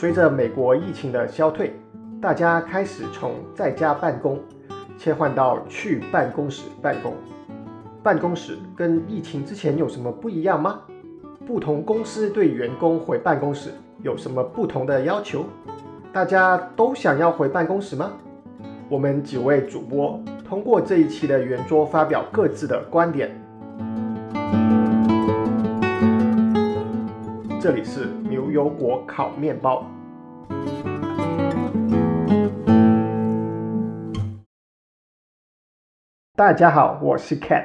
随着美国疫情的消退，大家开始从在家办公切换到去办公室办公。办公室跟疫情之前有什么不一样吗？不同公司对员工回办公室有什么不同的要求？大家都想要回办公室吗？我们几位主播通过这一期的圆桌发表各自的观点。这里是牛油果烤面包。大家好，我是 Cat，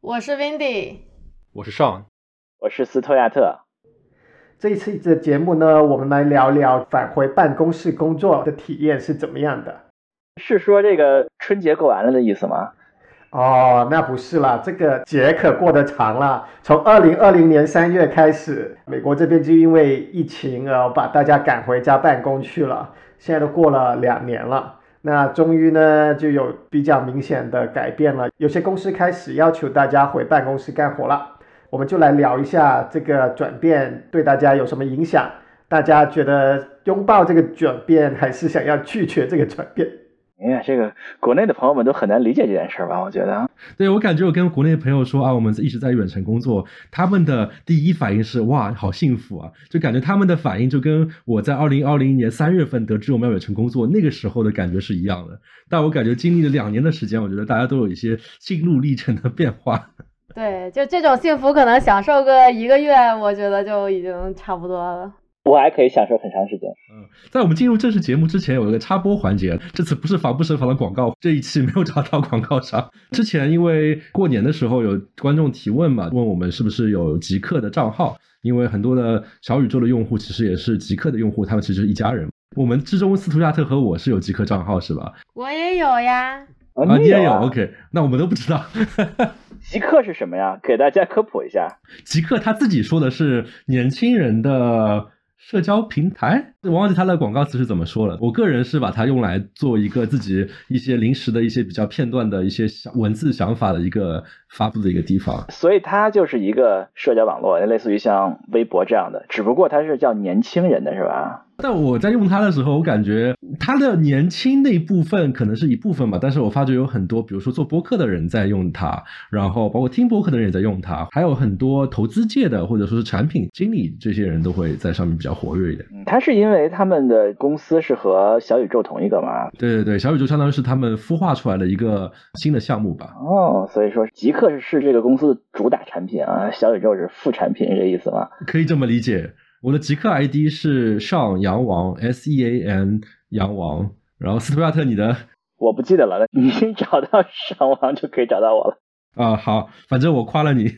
我是 Windy，我是 Sean，我是斯托亚特。这一次的节目呢，我们来聊聊返回办公室工作的体验是怎么样的。是说这个春节过完了的意思吗？哦，那不是啦，这个节可过得长了。从二零二零年三月开始，美国这边就因为疫情而把大家赶回家办公去了。现在都过了两年了，那终于呢就有比较明显的改变了。有些公司开始要求大家回办公室干活了。我们就来聊一下这个转变对大家有什么影响？大家觉得拥抱这个转变，还是想要拒绝这个转变？哎呀，这个国内的朋友们都很难理解这件事儿吧？我觉得，对我感觉我跟国内的朋友说啊，我们一直在远程工作，他们的第一反应是哇，好幸福啊！就感觉他们的反应就跟我在二零二零年三月份得知我们要远程工作那个时候的感觉是一样的。但我感觉经历了两年的时间，我觉得大家都有一些心路历程的变化。对，就这种幸福，可能享受个一个月，我觉得就已经差不多了。我还可以享受很长时间。嗯，在我们进入正式节目之前，有一个插播环节。这次不是防不胜防的广告，这一期没有找到广告商。之前因为过年的时候有观众提问嘛，问我们是不是有极客的账号，因为很多的小宇宙的用户其实也是极客的用户，他们其实是一家人。我们之中斯图亚特和我是有极客账号是吧？我也有呀。啊，你也有？OK，那我们都不知道。极客是什么呀？给大家科普一下。极客他自己说的是年轻人的。社交平台，我忘记它的广告词是怎么说了。我个人是把它用来做一个自己一些临时的一些比较片段的一些想文字想法的一个发布的一个地方。所以它就是一个社交网络，类似于像微博这样的，只不过它是叫年轻人的是吧？但我在用它的时候，我感觉它的年轻那部分可能是一部分吧，但是我发觉有很多，比如说做播客的人在用它，然后包括听播客的人也在用它，还有很多投资界的或者说是产品经理这些人都会在上面比较活跃一点。它是因为他们的公司是和小宇宙同一个嘛？对对对，小宇宙相当于是他们孵化出来的一个新的项目吧。哦，所以说极客是是这个公司的主打产品啊，小宇宙是副产品，是这意思吗？可以这么理解。我的极客 ID 是上洋王 S E A N 洋王，然后斯图亚特你的我不记得了，你找到上王就可以找到我了。啊，好，反正我夸了你。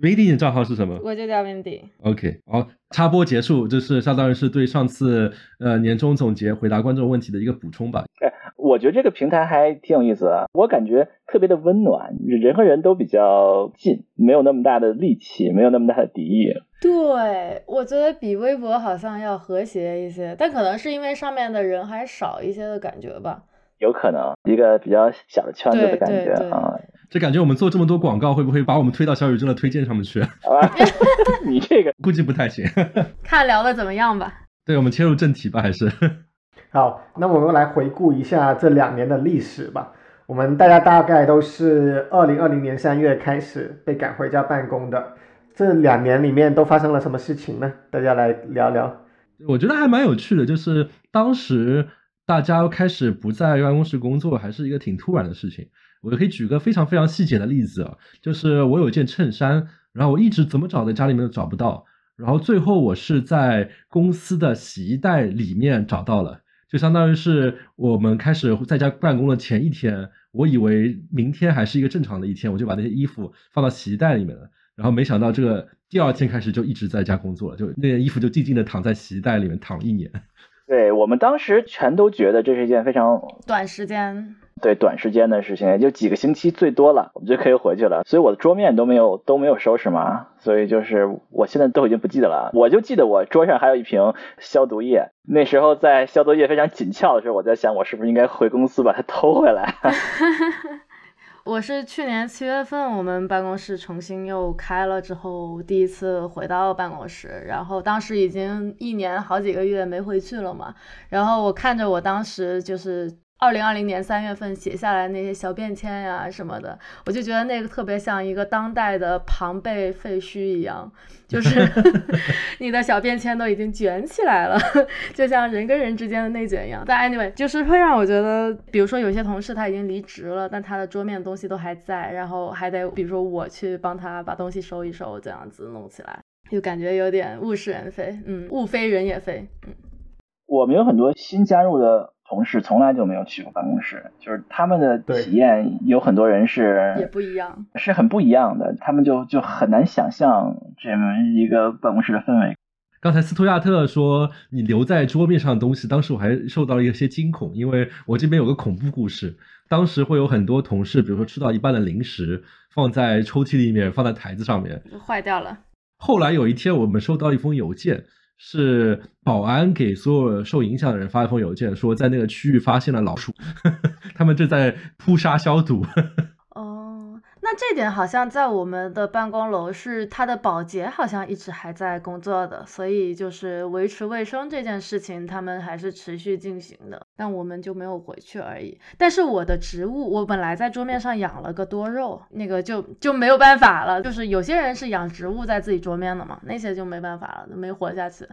Vindy 的账号是什么？我就叫 Vindy。OK，好，插播结束，这是相当于是对上次呃年终总结回答观众问题的一个补充吧。哎，我觉得这个平台还挺有意思的，我感觉特别的温暖，人和人都比较近，没有那么大的戾气，没有那么大的敌意。对，我觉得比微博好像要和谐一些，但可能是因为上面的人还少一些的感觉吧。有可能一个比较小的圈子的感觉啊。这感觉我们做这么多广告，会不会把我们推到小宇宙的推荐上面去？好吧，你这个估计不太行。看聊的怎么样吧。对，我们切入正题吧，还是。好，那我们来回顾一下这两年的历史吧。我们大家大概都是二零二零年三月开始被赶回家办公的。这两年里面都发生了什么事情呢？大家来聊聊。我觉得还蛮有趣的，就是当时大家开始不在办公室工作，还是一个挺突然的事情。我可以举个非常非常细节的例子啊，就是我有一件衬衫，然后我一直怎么找在家里面都找不到，然后最后我是在公司的洗衣袋里面找到了，就相当于是我们开始在家办公的前一天，我以为明天还是一个正常的一天，我就把那些衣服放到洗衣袋里面了，然后没想到这个第二天开始就一直在家工作了，就那件衣服就静静的躺在洗衣袋里面躺了一年。对我们当时全都觉得这是一件非常短时间。对短时间的事情，也就几个星期最多了，我们就可以回去了。所以我的桌面都没有都没有收拾嘛，所以就是我现在都已经不记得了。我就记得我桌上还有一瓶消毒液，那时候在消毒液非常紧俏的时候，我在想我是不是应该回公司把它偷回来。我是去年七月份，我们办公室重新又开了之后，第一次回到办公室，然后当时已经一年好几个月没回去了嘛，然后我看着我当时就是。二零二零年三月份写下来那些小便签呀什么的，我就觉得那个特别像一个当代的庞贝废墟一样，就是 你的小便签都已经卷起来了，就像人跟人之间的内卷一样。但 anyway，就是会让我觉得，比如说有些同事他已经离职了，但他的桌面东西都还在，然后还得比如说我去帮他把东西收一收，这样子弄起来，就感觉有点物是人非，嗯，物非人也非，嗯。我们有很多新加入的。同事从来就没有去过办公室，就是他们的体验有很多人是也不一样，是很不一样的，他们就就很难想象这么一个办公室的氛围。刚才斯图亚特说你留在桌面上的东西，当时我还受到了一些惊恐，因为我这边有个恐怖故事，当时会有很多同事，比如说吃到一半的零食放在抽屉里面，放在台子上面坏掉了。后来有一天，我们收到一封邮件。是保安给所有受影响的人发一封邮件，说在那个区域发现了老鼠，他们正在扑杀消毒。那这点好像在我们的办公楼是它的保洁好像一直还在工作的，所以就是维持卫生这件事情他们还是持续进行的，但我们就没有回去而已。但是我的植物，我本来在桌面上养了个多肉，那个就就没有办法了。就是有些人是养植物在自己桌面的嘛，那些就没办法了，没活下去。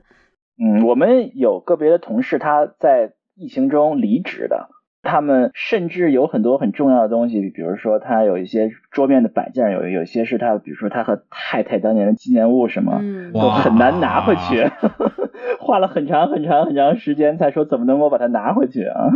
嗯，我们有个别的同事他在疫情中离职的。他们甚至有很多很重要的东西，比如说他有一些桌面的摆件，有有些是他，比如说他和太太当年的纪念物什么，都很难拿回去，花了很长很长很长时间才说怎么能够把它拿回去啊？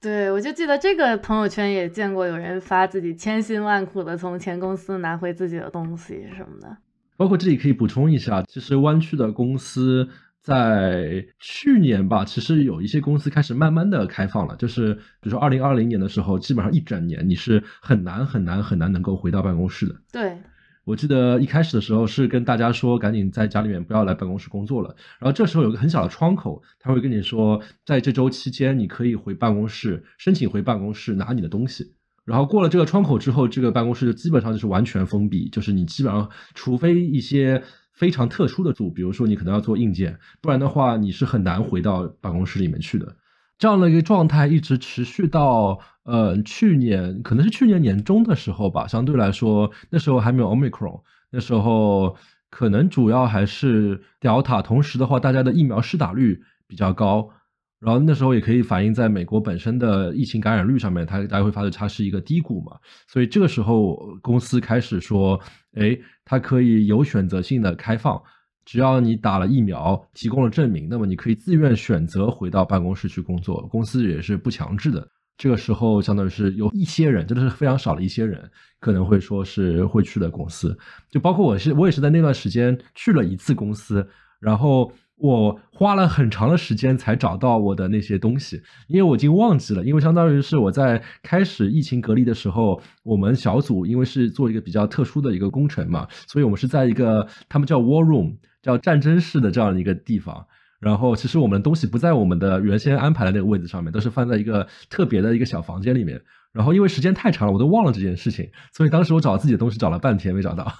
对，我就记得这个朋友圈也见过有人发自己千辛万苦的从前公司拿回自己的东西什么的。包括这里可以补充一下，其实湾区的公司。在去年吧，其实有一些公司开始慢慢的开放了，就是比如说二零二零年的时候，基本上一整年你是很难很难很难能够回到办公室的。对，我记得一开始的时候是跟大家说，赶紧在家里面不要来办公室工作了。然后这时候有个很小的窗口，他会跟你说，在这周期间你可以回办公室申请回办公室拿你的东西。然后过了这个窗口之后，这个办公室就基本上就是完全封闭，就是你基本上除非一些。非常特殊的组，比如说你可能要做硬件，不然的话你是很难回到办公室里面去的。这样的一个状态一直持续到呃去年，可能是去年年中的时候吧。相对来说，那时候还没有 Omicron，那时候可能主要还是 Delta。同时的话，大家的疫苗施打率比较高。然后那时候也可以反映在美国本身的疫情感染率上面，它大家会发现它是一个低谷嘛，所以这个时候公司开始说，哎，它可以有选择性的开放，只要你打了疫苗，提供了证明，那么你可以自愿选择回到办公室去工作，公司也是不强制的。这个时候相当于是有一些人，真的是非常少的一些人，可能会说是会去的公司，就包括我是我也是在那段时间去了一次公司，然后。我花了很长的时间才找到我的那些东西，因为我已经忘记了。因为相当于是我在开始疫情隔离的时候，我们小组因为是做一个比较特殊的一个工程嘛，所以我们是在一个他们叫 war room，叫战争室的这样一个地方。然后其实我们的东西不在我们的原先安排的那个位置上面，都是放在一个特别的一个小房间里面。然后因为时间太长了，我都忘了这件事情，所以当时我找自己的东西找了半天没找到。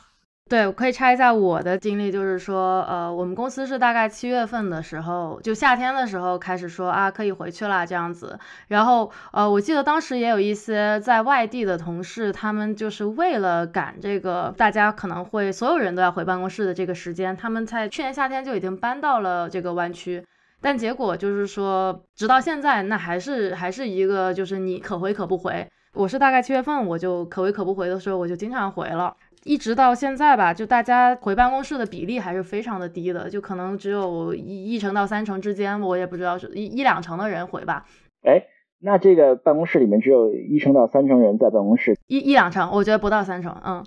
对，我可以拆一下我的经历，就是说，呃，我们公司是大概七月份的时候，就夏天的时候开始说啊，可以回去了这样子。然后，呃，我记得当时也有一些在外地的同事，他们就是为了赶这个大家可能会所有人都要回办公室的这个时间，他们在去年夏天就已经搬到了这个湾区。但结果就是说，直到现在，那还是还是一个就是你可回可不回。我是大概七月份我就可回可不回的时候，我就经常回了。一直到现在吧，就大家回办公室的比例还是非常的低的，就可能只有一一成到三成之间，我也不知道是一一两成的人回吧。哎，那这个办公室里面只有一成到三成人在办公室，一一两成，我觉得不到三成，嗯。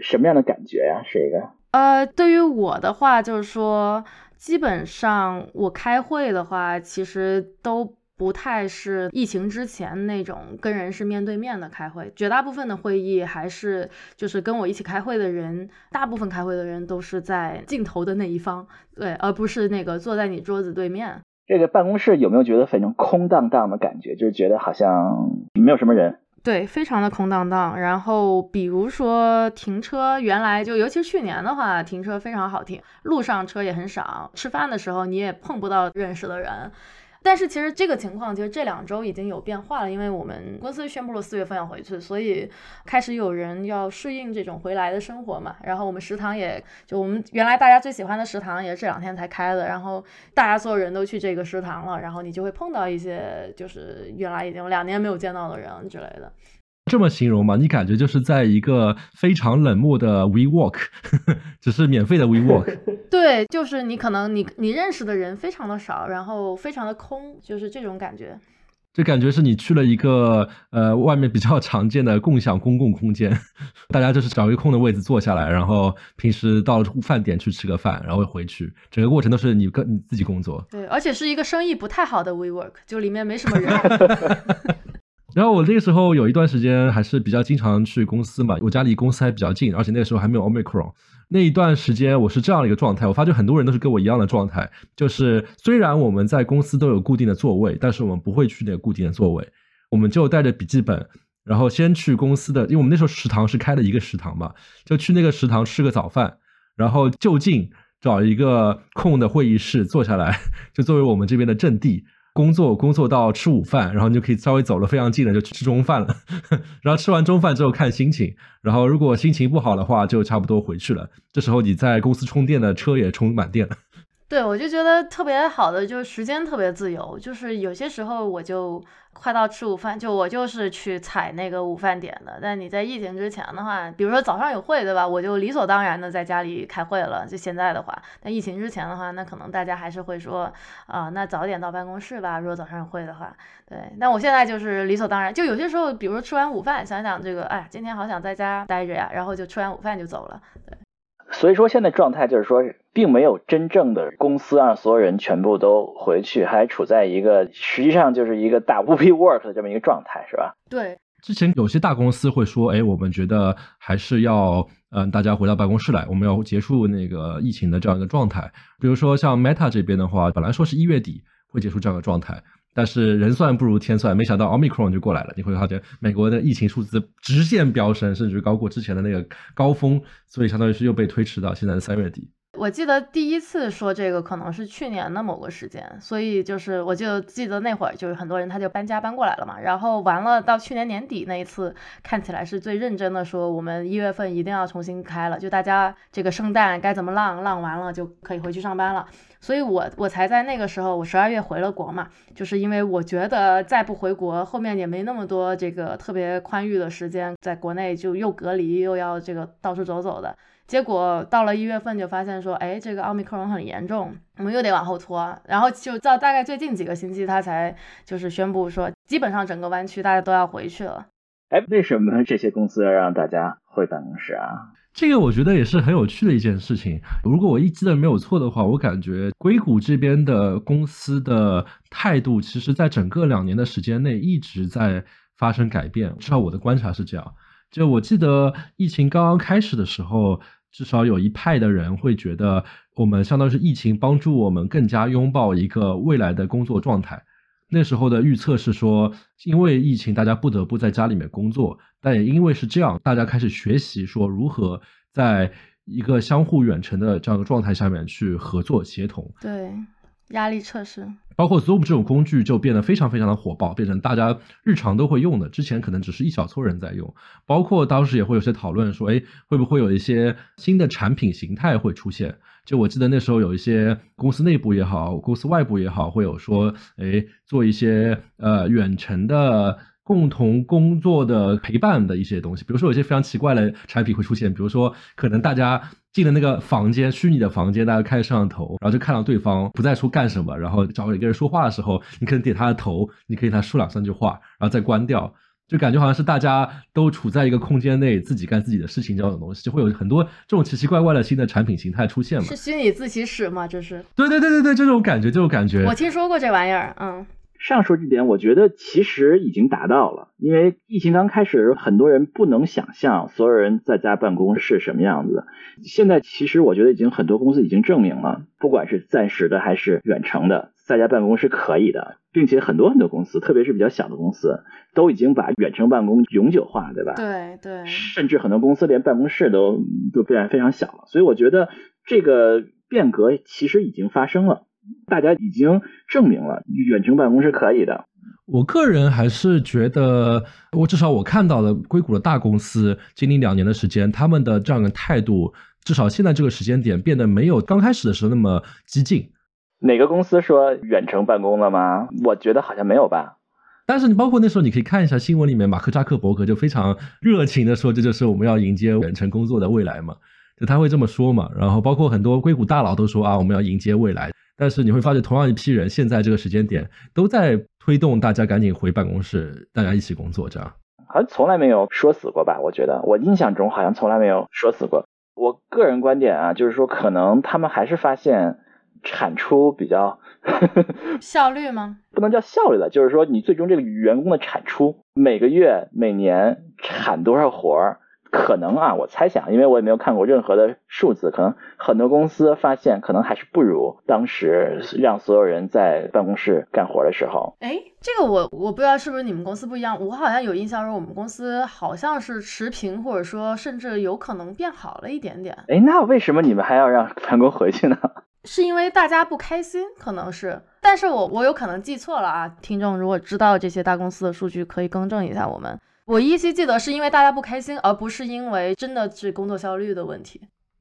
什么样的感觉呀？是一个？呃，对于我的话，就是说，基本上我开会的话，其实都。不太是疫情之前那种跟人是面对面的开会，绝大部分的会议还是就是跟我一起开会的人，大部分开会的人都是在镜头的那一方，对，而不是那个坐在你桌子对面。这个办公室有没有觉得反正空荡荡的感觉？就是觉得好像没有什么人。对，非常的空荡荡。然后比如说停车，原来就尤其是去年的话，停车非常好停，路上车也很少，吃饭的时候你也碰不到认识的人。但是其实这个情况，其实这两周已经有变化了，因为我们公司宣布了四月份要回去，所以开始有人要适应这种回来的生活嘛。然后我们食堂也就我们原来大家最喜欢的食堂，也是这两天才开的。然后大家所有人都去这个食堂了，然后你就会碰到一些就是原来已经两年没有见到的人之类的。这么形容吗？你感觉就是在一个非常冷漠的 WeWork，只是免费的 WeWork。对，就是你可能你你认识的人非常的少，然后非常的空，就是这种感觉。就感觉是你去了一个呃外面比较常见的共享公共空间，大家就是找一个空的位置坐下来，然后平时到饭点去吃个饭，然后回去，整个过程都是你跟你自己工作。对，而且是一个生意不太好的 WeWork，就里面没什么人。然后我那个时候有一段时间还是比较经常去公司嘛，我家离公司还比较近，而且那个时候还没有 Omicron。那一段时间我是这样的一个状态，我发觉很多人都是跟我一样的状态，就是虽然我们在公司都有固定的座位，但是我们不会去那个固定的座位，我们就带着笔记本，然后先去公司的，因为我们那时候食堂是开了一个食堂嘛，就去那个食堂吃个早饭，然后就近找一个空的会议室坐下来，就作为我们这边的阵地。工作工作到吃午饭，然后你就可以稍微走了非常近的就去吃中饭了，然后吃完中饭之后看心情，然后如果心情不好的话就差不多回去了。这时候你在公司充电的车也充满电了。对，我就觉得特别好的就是时间特别自由，就是有些时候我就。快到吃午饭，就我就是去踩那个午饭点的。但你在疫情之前的话，比如说早上有会，对吧？我就理所当然的在家里开会了。就现在的话，但疫情之前的话，那可能大家还是会说，啊，那早点到办公室吧。如果早上有会的话，对。但我现在就是理所当然，就有些时候，比如说吃完午饭，想想这个，哎，今天好想在家待着呀，然后就吃完午饭就走了，对。所以说，现在状态就是说，并没有真正的公司让所有人全部都回去，还处在一个实际上就是一个大 WeWork 的这么一个状态，是吧？对。之前有些大公司会说，哎，我们觉得还是要，嗯，大家回到办公室来，我们要结束那个疫情的这样一个状态。比如说像 Meta 这边的话，本来说是一月底会结束这样的状态。但是人算不如天算，没想到 Omicron 就过来了。你会发现美国的疫情数字直线飙升，甚至高过之前的那个高峰，所以相当于是又被推迟到现在的三月底。我记得第一次说这个可能是去年的某个时间，所以就是我就记得那会儿就是很多人他就搬家搬过来了嘛，然后完了到去年年底那一次看起来是最认真的说我们一月份一定要重新开了，就大家这个圣诞该怎么浪浪完了就可以回去上班了，所以我我才在那个时候我十二月回了国嘛，就是因为我觉得再不回国后面也没那么多这个特别宽裕的时间在国内就又隔离又要这个到处走走的。结果到了一月份就发现说，哎，这个奥密克戎很严重，我们又得往后拖。然后就到大概最近几个星期，他才就是宣布说，基本上整个湾区大家都要回去了。哎，为什么这些公司要让大家回办公室啊？这个我觉得也是很有趣的一件事情。如果我一记得没有错的话，我感觉硅谷这边的公司的态度，其实在整个两年的时间内一直在发生改变。至少我的观察是这样。就我记得疫情刚刚开始的时候。至少有一派的人会觉得，我们相当于是疫情帮助我们更加拥抱一个未来的工作状态。那时候的预测是说，因为疫情，大家不得不在家里面工作，但也因为是这样，大家开始学习说如何在一个相互远程的这样的状态下面去合作协同。对。压力测试，包括 Zoom 这种工具就变得非常非常的火爆，变成大家日常都会用的。之前可能只是一小撮人在用，包括当时也会有些讨论说，哎，会不会有一些新的产品形态会出现？就我记得那时候有一些公司内部也好，公司外部也好，会有说，哎，做一些呃远程的。共同工作的陪伴的一些东西，比如说有些非常奇怪的产品会出现，比如说可能大家进了那个房间，虚拟的房间，大家开摄像头，然后就看到对方不在说干什么，然后找一个人说话的时候，你可能点他的头，你可以他说两三句话，然后再关掉，就感觉好像是大家都处在一个空间内，自己干自己的事情这种东西，就会有很多这种奇奇怪怪的新的产品形态出现嘛？是虚拟自习室吗？这是？对对对对对，就这种感觉，这种感觉。我听说过这玩意儿，嗯。上述这点，我觉得其实已经达到了。因为疫情刚开始，很多人不能想象所有人在家办公是什么样子的。现在其实我觉得已经很多公司已经证明了，不管是暂时的还是远程的，在家办公是可以的，并且很多很多公司，特别是比较小的公司，都已经把远程办公永久化，对吧？对对。甚至很多公司连办公室都都变得非常小了。所以我觉得这个变革其实已经发生了。大家已经证明了远程办公是可以的。我个人还是觉得，我至少我看到的硅谷的大公司经历两年的时间，他们的这样的态度，至少现在这个时间点变得没有刚开始的时候那么激进。哪个公司说远程办公了吗？我觉得好像没有吧。但是你包括那时候你可以看一下新闻里面，马克扎克伯格就非常热情的说，这就是我们要迎接远程工作的未来嘛，就他会这么说嘛。然后包括很多硅谷大佬都说啊，我们要迎接未来。但是你会发现，同样一批人，现在这个时间点都在推动大家赶紧回办公室，大家一起工作，这样好像从来没有说死过吧？我觉得我印象中好像从来没有说死过。我个人观点啊，就是说可能他们还是发现产出比较 效率吗？不能叫效率了，就是说你最终这个员工的产出，每个月、每年产多少活儿。可能啊，我猜想，因为我也没有看过任何的数字，可能很多公司发现，可能还是不如当时让所有人在办公室干活的时候。哎，这个我我不知道是不是你们公司不一样，我好像有印象说我们公司好像是持平，或者说甚至有可能变好了一点点。哎，那为什么你们还要让员工回去呢？是因为大家不开心，可能是，但是我我有可能记错了啊。听众如果知道这些大公司的数据，可以更正一下我们。我依稀记得是因为大家不开心，而不是因为真的是工作效率的问题。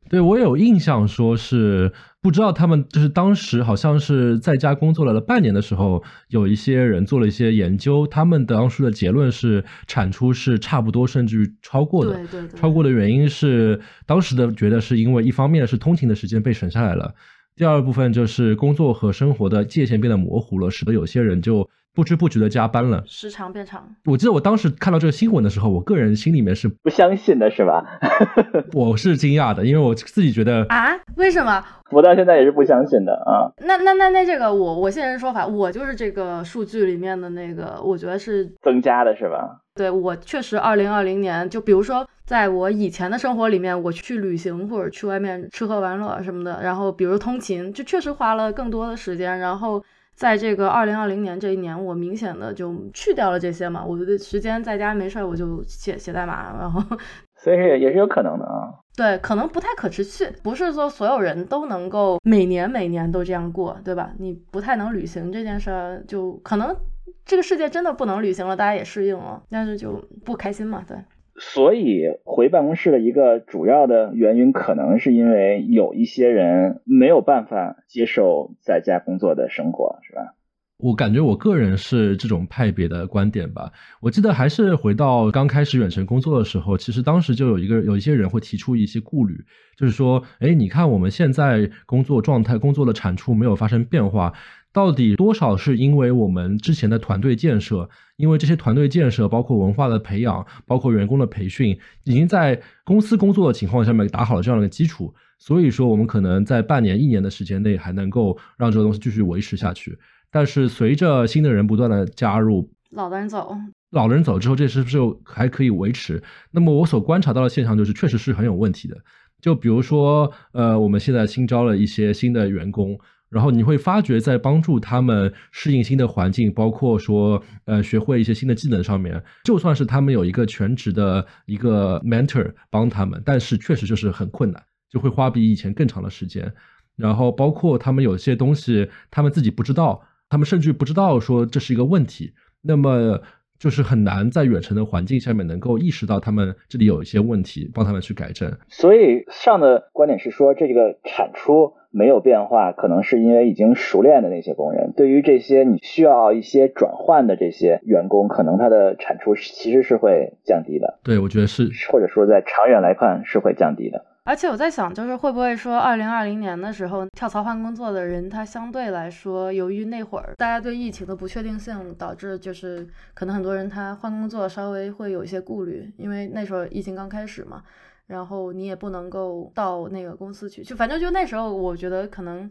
对我有印象，说是不知道他们就是当时好像是在家工作了了半年的时候，有一些人做了一些研究，他们当初的结论是产出是差不多，甚至于超过的。对对对。超过的原因是当时的觉得是因为一方面是通勤的时间被省下来了，第二部分就是工作和生活的界限变得模糊了，使得有些人就。不知不觉的加班了，时长变长。我记得我当时看到这个新闻的时候，我个人心里面是不相信的，是吧？我是惊讶的，因为我自己觉得啊，为什么？我到现在也是不相信的啊。那那那那这个，我我现身说法，我就是这个数据里面的那个，我觉得是增加的，是吧？对我确实，二零二零年，就比如说，在我以前的生活里面，我去旅行或者去外面吃喝玩乐什么的，然后比如通勤，就确实花了更多的时间，然后。在这个二零二零年这一年，我明显的就去掉了这些嘛，我的时间在家没事儿，我就写写代码，然后，所以也也是有可能的啊。对，可能不太可持续，不是说所有人都能够每年每年都这样过，对吧？你不太能旅行这件事儿，就可能这个世界真的不能旅行了，大家也适应了，但是就不开心嘛，对。所以回办公室的一个主要的原因，可能是因为有一些人没有办法接受在家工作的生活，是吧？我感觉我个人是这种派别的观点吧。我记得还是回到刚开始远程工作的时候，其实当时就有一个有一些人会提出一些顾虑，就是说，哎，你看我们现在工作状态、工作的产出没有发生变化。到底多少是因为我们之前的团队建设，因为这些团队建设，包括文化的培养，包括员工的培训，已经在公司工作的情况下面打好了这样的基础，所以说我们可能在半年、一年的时间内还能够让这个东西继续维持下去。但是随着新的人不断的加入，老的人走，老的人走之后，这是不是还可以维持？那么我所观察到的现象就是，确实是很有问题的。就比如说，呃，我们现在新招了一些新的员工。然后你会发觉，在帮助他们适应新的环境，包括说，呃，学会一些新的技能上面，就算是他们有一个全职的一个 mentor 帮他们，但是确实就是很困难，就会花比以前更长的时间。然后包括他们有些东西，他们自己不知道，他们甚至不知道说这是一个问题，那么就是很难在远程的环境下面能够意识到他们这里有一些问题，帮他们去改正。所以上的观点是说，这个产出。没有变化，可能是因为已经熟练的那些工人。对于这些你需要一些转换的这些员工，可能他的产出其实是会降低的。对，我觉得是，或者说在长远来看是会降低的。而且我在想，就是会不会说，二零二零年的时候跳槽换工作的人，他相对来说，由于那会儿大家对疫情的不确定性，导致就是可能很多人他换工作稍微会有一些顾虑，因为那时候疫情刚开始嘛。然后你也不能够到那个公司去，就反正就那时候，我觉得可能，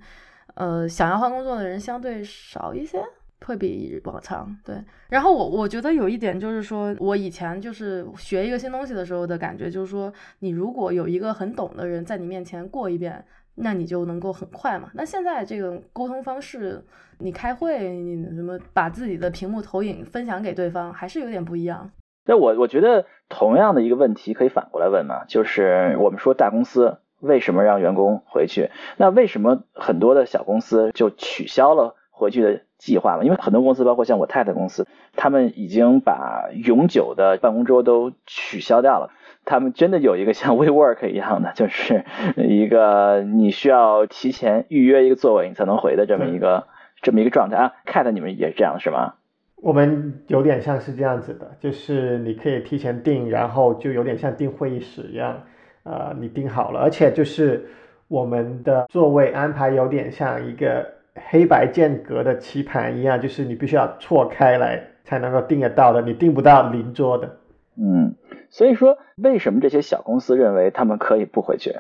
呃，想要换工作的人相对少一些。会比往常对。然后我我觉得有一点就是说，我以前就是学一个新东西的时候的感觉，就是说，你如果有一个很懂的人在你面前过一遍，那你就能够很快嘛。那现在这个沟通方式，你开会，你什么把自己的屏幕投影分享给对方，还是有点不一样。那我我觉得同样的一个问题可以反过来问嘛，就是我们说大公司为什么让员工回去？那为什么很多的小公司就取消了回去的计划嘛？因为很多公司，包括像我太太公司，他们已经把永久的办公桌都取消掉了。他们真的有一个像 WeWork 一样的，就是一个你需要提前预约一个座位你才能回的这么一个这么一个状态啊。Cat 你们也是这样是吗？我们有点像是这样子的，就是你可以提前订，然后就有点像订会议室一样，呃，你订好了，而且就是我们的座位安排有点像一个黑白间隔的棋盘一样，就是你必须要错开来才能够订得到的，你订不到邻桌的。嗯，所以说为什么这些小公司认为他们可以不回去？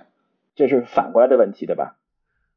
这是反过来的问题，对吧？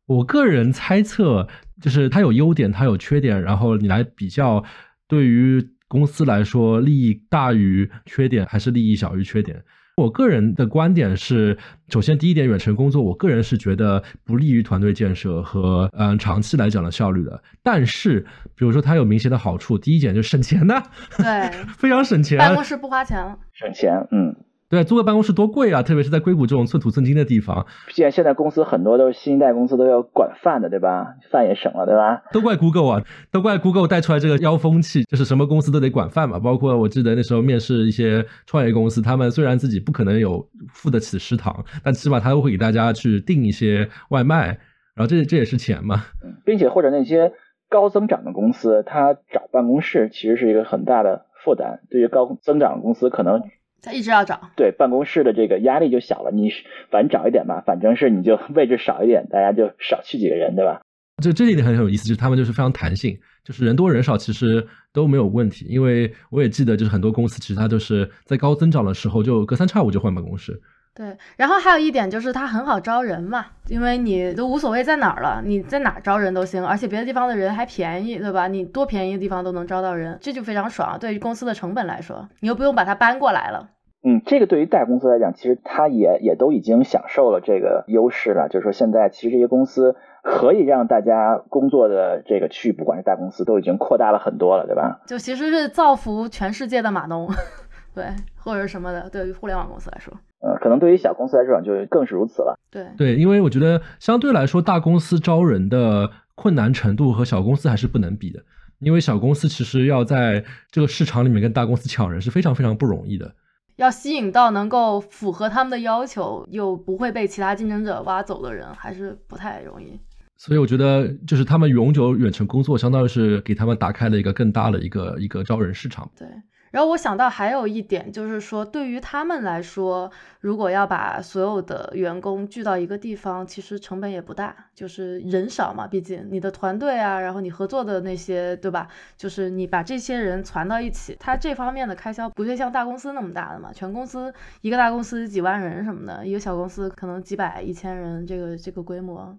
我个人猜测，就是它有优点，它有缺点，然后你来比较。对于公司来说，利益大于缺点，还是利益小于缺点？我个人的观点是，首先第一点，远程工作，我个人是觉得不利于团队建设和嗯长期来讲的效率的。但是，比如说它有明显的好处，第一点就是省钱呢，对，非常省钱，办公室不花钱了，省钱，嗯。对，租个办公室多贵啊！特别是在硅谷这种寸土寸金的地方。既然现在公司很多都是新一代公司，都要管饭的，对吧？饭也省了，对吧？都怪 Google 啊，都怪 Google 带出来这个妖风气，就是什么公司都得管饭嘛。包括我记得那时候面试一些创业公司，他们虽然自己不可能有付得起食堂，但起码他都会给大家去订一些外卖，然后这这也是钱嘛。并且或者那些高增长的公司，他找办公室其实是一个很大的负担。对于高增长公司，可能。他一直要找，对办公室的这个压力就小了。你反正找一点吧，反正是你就位置少一点，大家就少去几个人，对吧？就这一点很有意思，就是他们就是非常弹性，就是人多人少其实都没有问题。因为我也记得，就是很多公司其实它都是在高增长的时候，就隔三差五就换办公室。对，然后还有一点就是它很好招人嘛，因为你都无所谓在哪儿了，你在哪儿招人都行，而且别的地方的人还便宜，对吧？你多便宜的地方都能招到人，这就非常爽。对于公司的成本来说，你又不用把它搬过来了。嗯，这个对于大公司来讲，其实它也也都已经享受了这个优势了。就是说，现在其实这些公司可以让大家工作的这个区域，不管是大公司，都已经扩大了很多了，对吧？就其实是造福全世界的码农，对，或者什么的，对于互联网公司来说，呃，可能对于小公司来说就更是如此了。对对，因为我觉得相对来说，大公司招人的困难程度和小公司还是不能比的，因为小公司其实要在这个市场里面跟大公司抢人是非常非常不容易的。要吸引到能够符合他们的要求又不会被其他竞争者挖走的人，还是不太容易。所以我觉得，就是他们永久远程工作，相当于是给他们打开了一个更大的一个一个招人市场。对。然后我想到还有一点，就是说对于他们来说，如果要把所有的员工聚到一个地方，其实成本也不大，就是人少嘛，毕竟你的团队啊，然后你合作的那些，对吧？就是你把这些人攒到一起，他这方面的开销不会像大公司那么大的嘛，全公司一个大公司几万人什么的，一个小公司可能几百一千人，这个这个规模，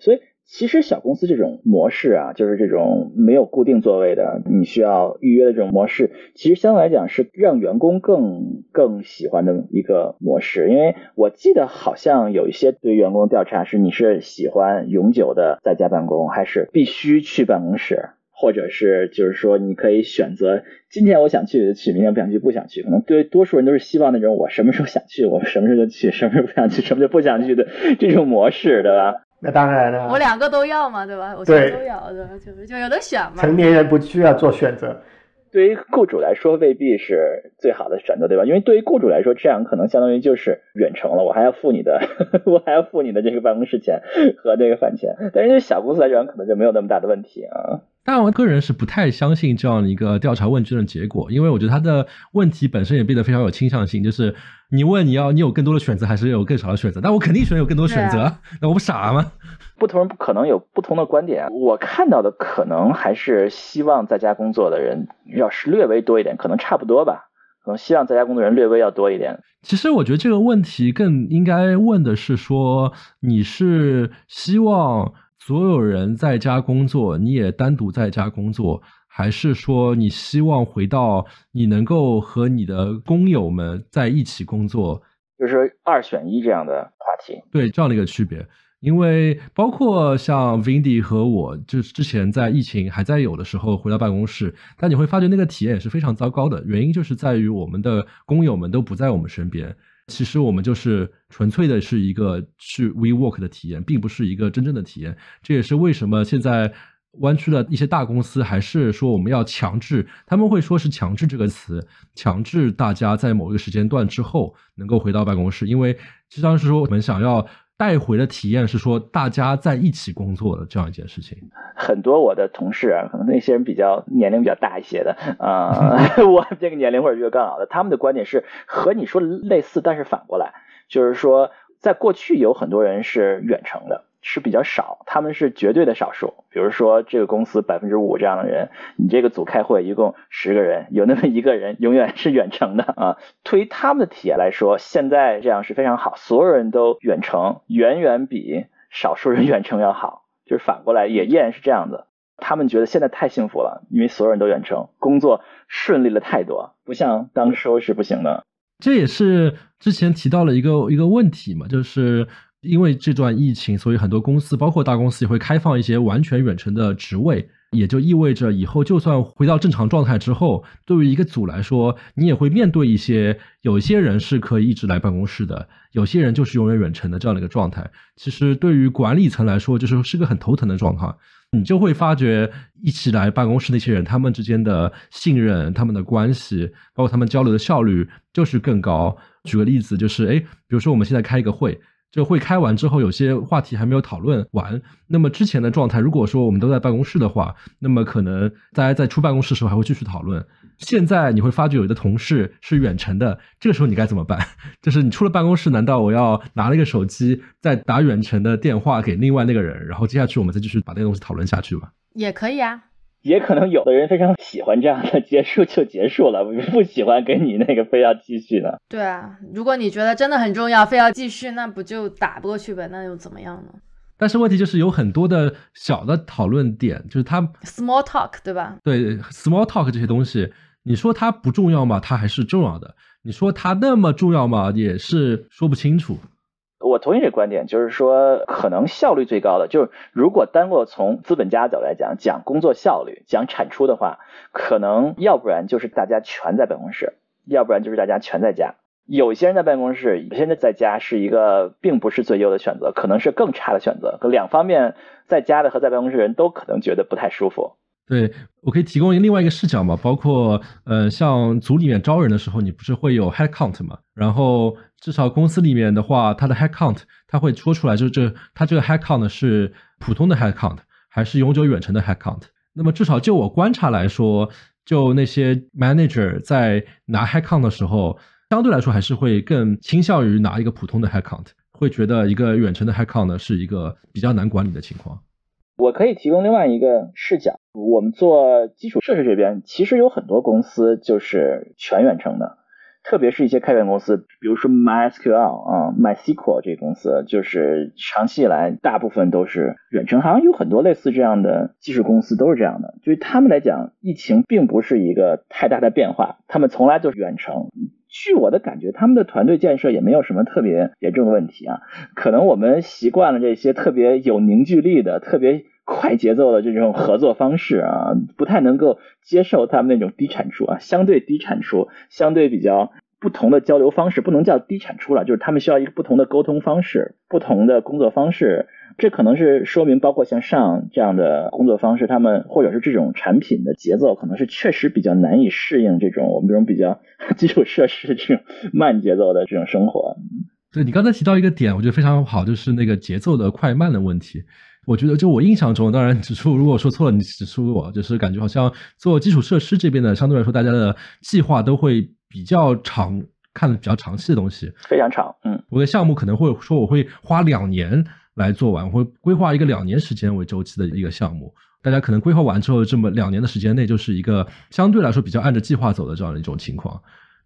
所以。其实小公司这种模式啊，就是这种没有固定座位的，你需要预约的这种模式，其实相对来讲是让员工更更喜欢的一个模式。因为我记得好像有一些对员工调查是，你是喜欢永久的在家办公，还是必须去办公室，或者是就是说你可以选择今天我想去就去，明天不想去不想去。可能对多数人都是希望那种我什么时候想去我什么时候就去，什么时候不想去什么就不想去的这种模式，对吧？那当然了，我两个都要嘛，对吧？我全都要，对吧？就就有的选嘛。成年人不需要做选择，对于雇主来说未必是最好的选择，对吧？因为对于雇主来说，这样可能相当于就是远程了，我还要付你的，我还要付你的这个办公室钱和这个饭钱。但是对小公司来讲，可能就没有那么大的问题啊。但我个人是不太相信这样的一个调查问卷的结果，因为我觉得他的问题本身也变得非常有倾向性，就是你问你要你有更多的选择还是有更少的选择？但我肯定选有更多选择，那我不傻吗？不同人可能有不同的观点，我看到的可能还是希望在家工作的人要是略微多一点，可能差不多吧，可能希望在家工作人略微要多一点。其实我觉得这个问题更应该问的是说，你是希望。所有人在家工作，你也单独在家工作，还是说你希望回到你能够和你的工友们在一起工作？就是二选一这样的话题。对，这样的一个区别。因为包括像 Vindy 和我，就是之前在疫情还在有的时候回到办公室，但你会发觉那个体验也是非常糟糕的。原因就是在于我们的工友们都不在我们身边，其实我们就是纯粹的是一个去 We Work 的体验，并不是一个真正的体验。这也是为什么现在湾区的一些大公司还是说我们要强制，他们会说是强制这个词，强制大家在某一个时间段之后能够回到办公室，因为实际上是说我们想要。带回的体验是说大家在一起工作的这样一件事情。很多我的同事啊，可能那些人比较年龄比较大一些的啊，我这个年龄或者越干老的，他们的观点是和你说类似，但是反过来，就是说在过去有很多人是远程的。是比较少，他们是绝对的少数。比如说，这个公司百分之五这样的人，你这个组开会一共十个人，有那么一个人永远是远程的啊。对于他们的体验来说，现在这样是非常好，所有人都远程，远远比少数人 远程要好。就是反过来也依然是这样子，他们觉得现在太幸福了，因为所有人都远程，工作顺利了太多，不像当初是不行的。这也是之前提到了一个一个问题嘛，就是。因为这段疫情，所以很多公司，包括大公司，也会开放一些完全远程的职位，也就意味着以后就算回到正常状态之后，对于一个组来说，你也会面对一些有些人是可以一直来办公室的，有些人就是永远远程的这样的一个状态。其实对于管理层来说，就是是个很头疼的状况。你就会发觉，一起来办公室那些人，他们之间的信任、他们的关系，包括他们交流的效率，就是更高。举个例子，就是哎，比如说我们现在开一个会。就会开完之后，有些话题还没有讨论完。那么之前的状态，如果说我们都在办公室的话，那么可能大家在出办公室的时候还会继续讨论。现在你会发觉有的同事是远程的，这个时候你该怎么办？就是你出了办公室，难道我要拿了一个手机再打远程的电话给另外那个人，然后接下去我们再继续把那个东西讨论下去吗？也可以啊。也可能有的人非常喜欢这样的结束就结束了，不喜欢给你那个非要继续的。对啊，如果你觉得真的很重要，非要继续，那不就打不过去呗？那又怎么样呢？但是问题就是有很多的小的讨论点，就是它 small talk 对吧？对 small talk 这些东西，你说它不重要吗？它还是重要的。你说它那么重要吗？也是说不清楚。我同意这观点，就是说，可能效率最高的，就是如果单过从资本家角度来讲，讲工作效率、讲产出的话，可能要不然就是大家全在办公室，要不然就是大家全在家。有些人在办公室，有些人在家是一个并不是最优的选择，可能是更差的选择。两方面，在家的和在办公室的人都可能觉得不太舒服。对我可以提供另外一个视角嘛，包括呃，像组里面招人的时候，你不是会有 head count 嘛？然后至少公司里面的话，它的 head count 它会说出来，就是这它这个 head count 是普通的 head count 还是永久远程的 head count？那么至少就我观察来说，就那些 manager 在拿 head count 的时候，相对来说还是会更倾向于拿一个普通的 head count，会觉得一个远程的 head count 呢是一个比较难管理的情况。我可以提供另外一个视角，我们做基础设施这边，其实有很多公司就是全远程的，特别是一些开源公司，比如说 MySQL 啊、MySQL 这些公司，就是长期以来大部分都是远程，好像有很多类似这样的技术公司都是这样的。对于他们来讲，疫情并不是一个太大的变化，他们从来都是远程。据我的感觉，他们的团队建设也没有什么特别严重的问题啊。可能我们习惯了这些特别有凝聚力的、特别快节奏的这种合作方式啊，不太能够接受他们那种低产出啊，相对低产出、相对比较不同的交流方式，不能叫低产出了，就是他们需要一个不同的沟通方式、不同的工作方式。这可能是说明，包括像上这样的工作方式，他们或者是这种产品的节奏，可能是确实比较难以适应这种我们这种比较 基础设施这种慢节奏的这种生活。对你刚才提到一个点，我觉得非常好，就是那个节奏的快慢的问题。我觉得就我印象中，当然指出如果说错了，你指出我，就是感觉好像做基础设施这边的，相对来说大家的计划都会比较长，看的比较长期的东西，非常长。嗯，我的项目可能会说我会花两年。来做完，会规划一个两年时间为周期的一个项目。大家可能规划完之后，这么两年的时间内，就是一个相对来说比较按着计划走的这样的一种情况。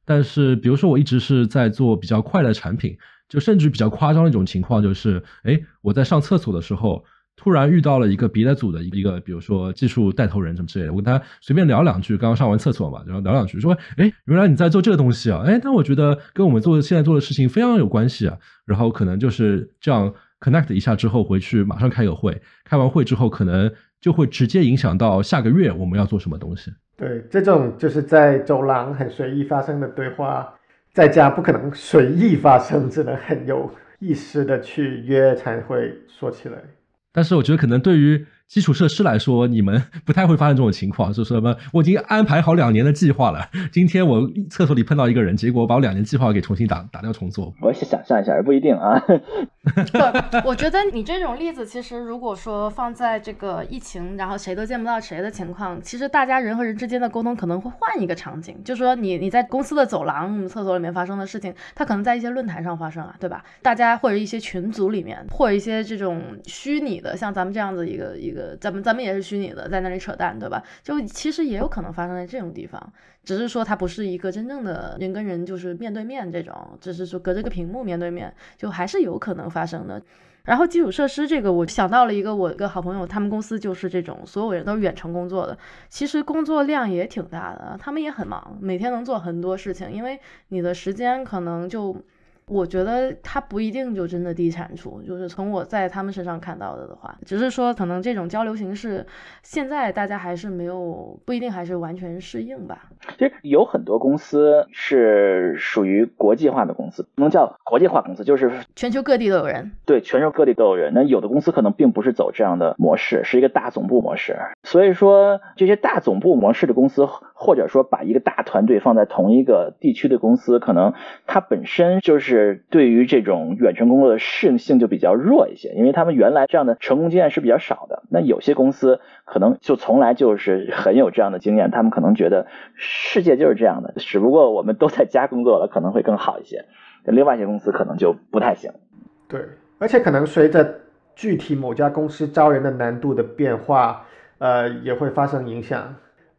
但是，比如说我一直是在做比较快的产品，就甚至比较夸张的一种情况，就是，哎，我在上厕所的时候，突然遇到了一个别的组的一个，比如说技术带头人什么之类的，我跟他随便聊两句，刚刚上完厕所嘛，然后聊两句，说，哎，原来你在做这个东西啊，哎，但我觉得跟我们做现在做的事情非常有关系啊，然后可能就是这样 connect 一下之后，回去马上开个会，开完会之后，可能就会直接影响到下个月我们要做什么东西。对，这种就是在走廊很随意发生的对话，在家不可能随意发生，只能很有意识的去约才会说起来。但是我觉得可能对于基础设施来说，你们 不太会发生这种情况，是什么？我已经安排好两年的计划了。今天我厕所里碰到一个人，结果把我两年计划给重新打打掉重做。我想象一下，也不一定啊。对，我觉得你这种例子，其实如果说放在这个疫情，然后谁都见不到谁的情况，其实大家人和人之间的沟通可能会换一个场景，就说你你在公司的走廊、厕所里面发生的事情，它可能在一些论坛上发生啊，对吧？大家或者一些群组里面，或者一些这种虚拟的，像咱们这样子一个一个。呃咱们咱们也是虚拟的，在那里扯淡，对吧？就其实也有可能发生在这种地方，只是说它不是一个真正的人跟人就是面对面这种，只是说隔着个屏幕面对面，就还是有可能发生的。然后基础设施这个，我想到了一个我一个好朋友，他们公司就是这种，所有人都是远程工作的，其实工作量也挺大的，他们也很忙，每天能做很多事情，因为你的时间可能就。我觉得它不一定就真的低产出，就是从我在他们身上看到的的话，只是说可能这种交流形式，现在大家还是没有不一定还是完全适应吧。其实有很多公司是属于国际化的公司，不能叫国际化公司，就是全球各地都有人。对，全球各地都有人。那有的公司可能并不是走这样的模式，是一个大总部模式。所以说，这些大总部模式的公司，或者说把一个大团队放在同一个地区的公司，可能它本身就是。对于这种远程工作的适应性就比较弱一些，因为他们原来这样的成功经验是比较少的。那有些公司可能就从来就是很有这样的经验，他们可能觉得世界就是这样的，只不过我们都在家工作了，可能会更好一些。另外一些公司可能就不太行。对，而且可能随着具体某家公司招人的难度的变化，呃，也会发生影响。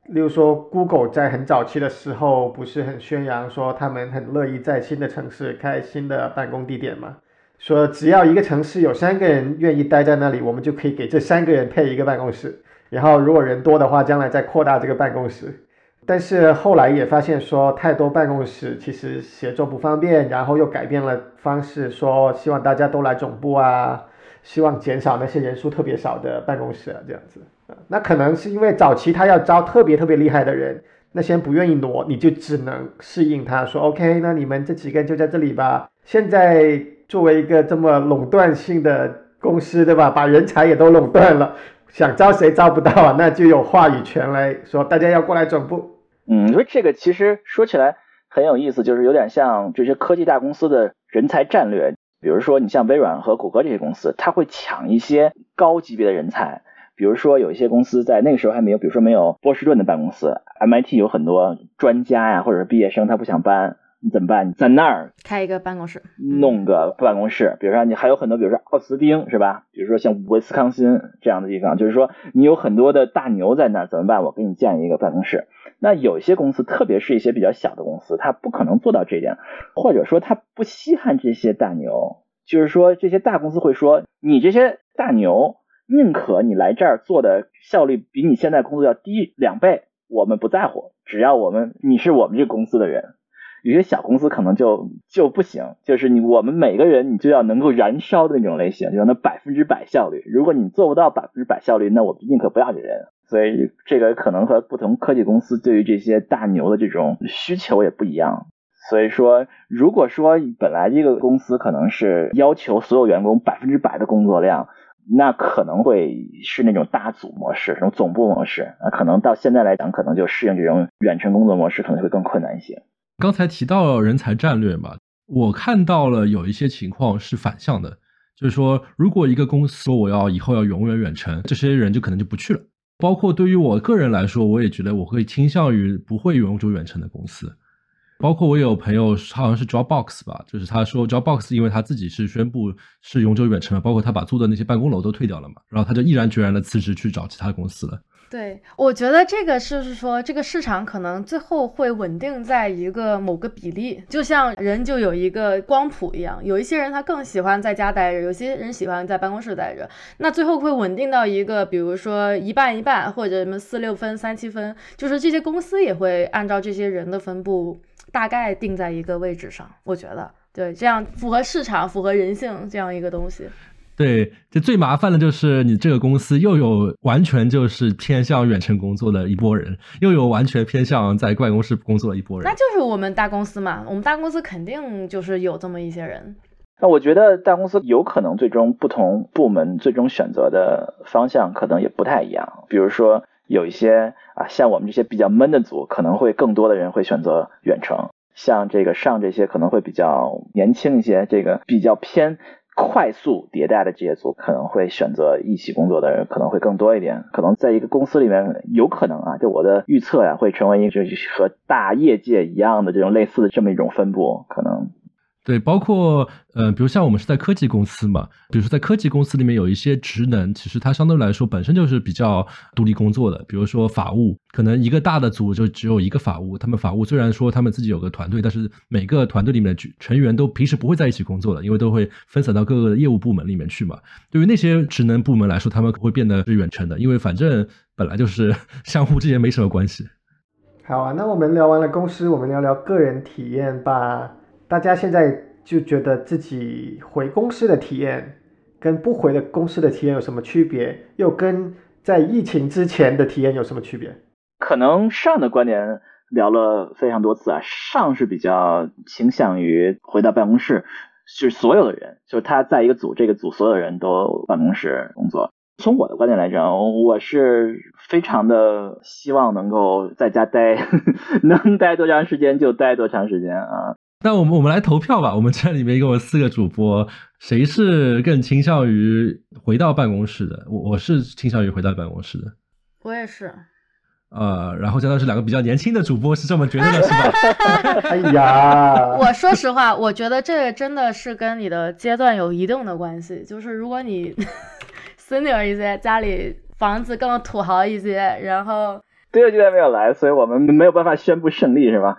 例如说，Google 在很早期的时候不是很宣扬说他们很乐意在新的城市开新的办公地点嘛？说只要一个城市有三个人愿意待在那里，我们就可以给这三个人配一个办公室。然后如果人多的话，将来再扩大这个办公室。但是后来也发现说，太多办公室其实协作不方便，然后又改变了方式，说希望大家都来总部啊，希望减少那些人数特别少的办公室啊，这样子。那可能是因为早期他要招特别特别厉害的人，那些不愿意挪，你就只能适应他，说 OK，那你们这几个人就在这里吧。现在作为一个这么垄断性的公司，对吧？把人才也都垄断了，想招谁招不到啊？那就有话语权来说，大家要过来总部。嗯，你说这个其实说起来很有意思，就是有点像这些科技大公司的人才战略。比如说你像微软和谷歌这些公司，他会抢一些高级别的人才。比如说，有一些公司在那个时候还没有，比如说没有波士顿的办公室，MIT 有很多专家呀，或者是毕业生，他不想搬，你怎么办？你在那儿开一个办公室，弄个办公室。比如说，你还有很多，比如说奥斯汀，是吧？比如说像威斯康辛这样的地方，就是说你有很多的大牛在那儿，怎么办？我给你建一个办公室。那有些公司，特别是一些比较小的公司，他不可能做到这一点，或者说他不稀罕这些大牛，就是说这些大公司会说，你这些大牛。宁可你来这儿做的效率比你现在工作要低两倍，我们不在乎，只要我们你是我们这个公司的人。有些小公司可能就就不行，就是你我们每个人你就要能够燃烧的那种类型，就那百分之百效率。如果你做不到百分之百效率，那我宁可不要这人。所以这个可能和不同科技公司对于这些大牛的这种需求也不一样。所以说，如果说本来这个公司可能是要求所有员工百分之百的工作量。那可能会是那种大组模式，那种总部模式。那可能到现在来讲，可能就适应这种远程工作模式，可能会更困难一些。刚才提到人才战略嘛，我看到了有一些情况是反向的，就是说，如果一个公司说我要以后要永远远程，这些人就可能就不去了。包括对于我个人来说，我也觉得我会倾向于不会永久远程的公司。包括我有朋友，他好像是 Dropbox 吧，就是他说 Dropbox 因为他自己是宣布是永久远程了，包括他把租的那些办公楼都退掉了嘛，然后他就毅然决然的辞职去找其他公司了。对，我觉得这个是说，这个市场可能最后会稳定在一个某个比例，就像人就有一个光谱一样，有一些人他更喜欢在家待着，有些人喜欢在办公室待着，那最后会稳定到一个，比如说一半一半，或者什么四六分、三七分，就是这些公司也会按照这些人的分布，大概定在一个位置上。我觉得，对，这样符合市场、符合人性这样一个东西。对，这最麻烦的就是你这个公司又有完全就是偏向远程工作的一波人，又有完全偏向在办公室工作的一波人。那就是我们大公司嘛，我们大公司肯定就是有这么一些人。那我觉得大公司有可能最终不同部门最终选择的方向可能也不太一样。比如说有一些啊，像我们这些比较闷的组，可能会更多的人会选择远程；像这个上这些可能会比较年轻一些，这个比较偏。快速迭代的这些组可能会选择一起工作的人可能会更多一点，可能在一个公司里面有可能啊，就我的预测呀，会成为一个和大业界一样的这种类似的这么一种分布，可能。对，包括呃，比如像我们是在科技公司嘛，比如说在科技公司里面有一些职能，其实它相对来说本身就是比较独立工作的。比如说法务，可能一个大的组就只有一个法务，他们法务虽然说他们自己有个团队，但是每个团队里面的成员都平时不会在一起工作的，因为都会分散到各个的业务部门里面去嘛。对于那些职能部门来说，他们会变得是远程的，因为反正本来就是 相互之间没什么关系。好啊，那我们聊完了公司，我们聊聊个人体验吧。大家现在就觉得自己回公司的体验跟不回的公司的体验有什么区别？又跟在疫情之前的体验有什么区别？可能上的观点聊了非常多次啊，上是比较倾向于回到办公室，就是所有的人，就是他在一个组，这个组所有人都办公室工作。从我的观点来讲，我是非常的希望能够在家待，能待多长时间就待多长时间啊。那我们我们来投票吧。我们这里面一共有四个主播，谁是更倾向于回到办公室的？我我是倾向于回到办公室的。我也是。呃，然后相当是两个比较年轻的主播是这么觉得的，是吧？哎呀，我说实话，我觉得这个真的是跟你的阶段有一定的关系。就是如果你 senior 一些，家里房子更土豪一些，然后第二阶段没有来，所以我们没有办法宣布胜利，是吧？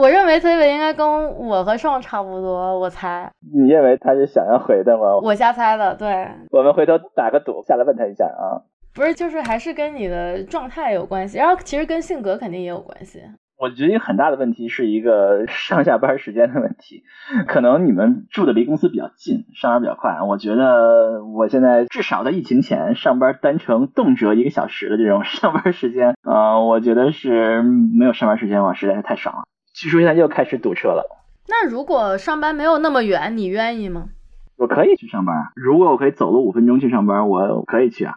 我认为 C 位应该跟我和盛差不多，我猜。你认为他是想要回的吗？我瞎猜的，对。我们回头打个赌，下来问他一下啊。不是，就是还是跟你的状态有关系，然后其实跟性格肯定也有关系。我觉得一个很大的问题是一个上下班时间的问题，可能你们住的离公司比较近，上班比较快。我觉得我现在至少在疫情前上班单程动辄一个小时的这种 上班时间，呃，我觉得是没有上班时间我实在是太爽了。据说现在又开始堵车了。那如果上班没有那么远，你愿意吗？我可以去上班。如果我可以走路五分钟去上班，我可以去啊。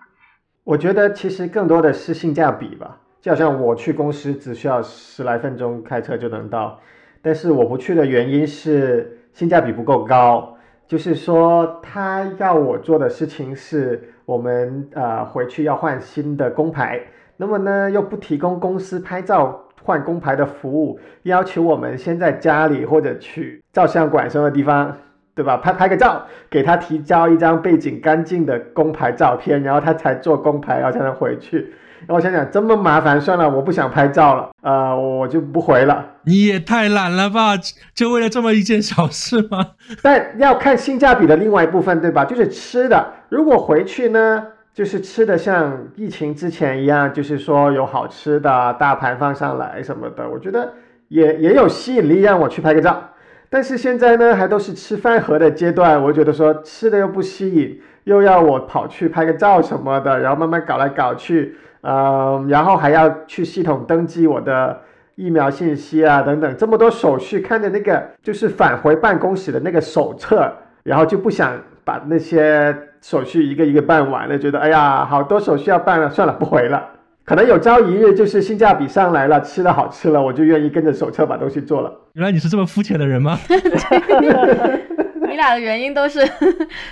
我觉得其实更多的是性价比吧。就好像我去公司只需要十来分钟开车就能到，但是我不去的原因是性价比不够高。就是说他要我做的事情是我们呃回去要换新的工牌，那么呢又不提供公司拍照。换工牌的服务，要求我们先在家里或者去照相馆什么地方，对吧？拍拍个照，给他提交一张背景干净的工牌照片，然后他才做工牌，然后才能回去。然后我想想，这么麻烦，算了，我不想拍照了，呃，我就不回了。你也太懒了吧？就为了这么一件小事吗？但要看性价比的另外一部分，对吧？就是吃的，如果回去呢？就是吃的像疫情之前一样，就是说有好吃的大盘放上来什么的，我觉得也也有吸引力让我去拍个照。但是现在呢，还都是吃饭盒的阶段，我觉得说吃的又不吸引，又要我跑去拍个照什么的，然后慢慢搞来搞去，嗯，然后还要去系统登记我的疫苗信息啊等等，这么多手续，看着那个就是返回办公室的那个手册，然后就不想把那些。手续一个一个办完了，觉得哎呀，好多手续要办了，算了，不回了。可能有朝一日就是性价比上来了，吃的好吃了，我就愿意跟着手册把东西做了。原来你是这么肤浅的人吗？你俩的原因都是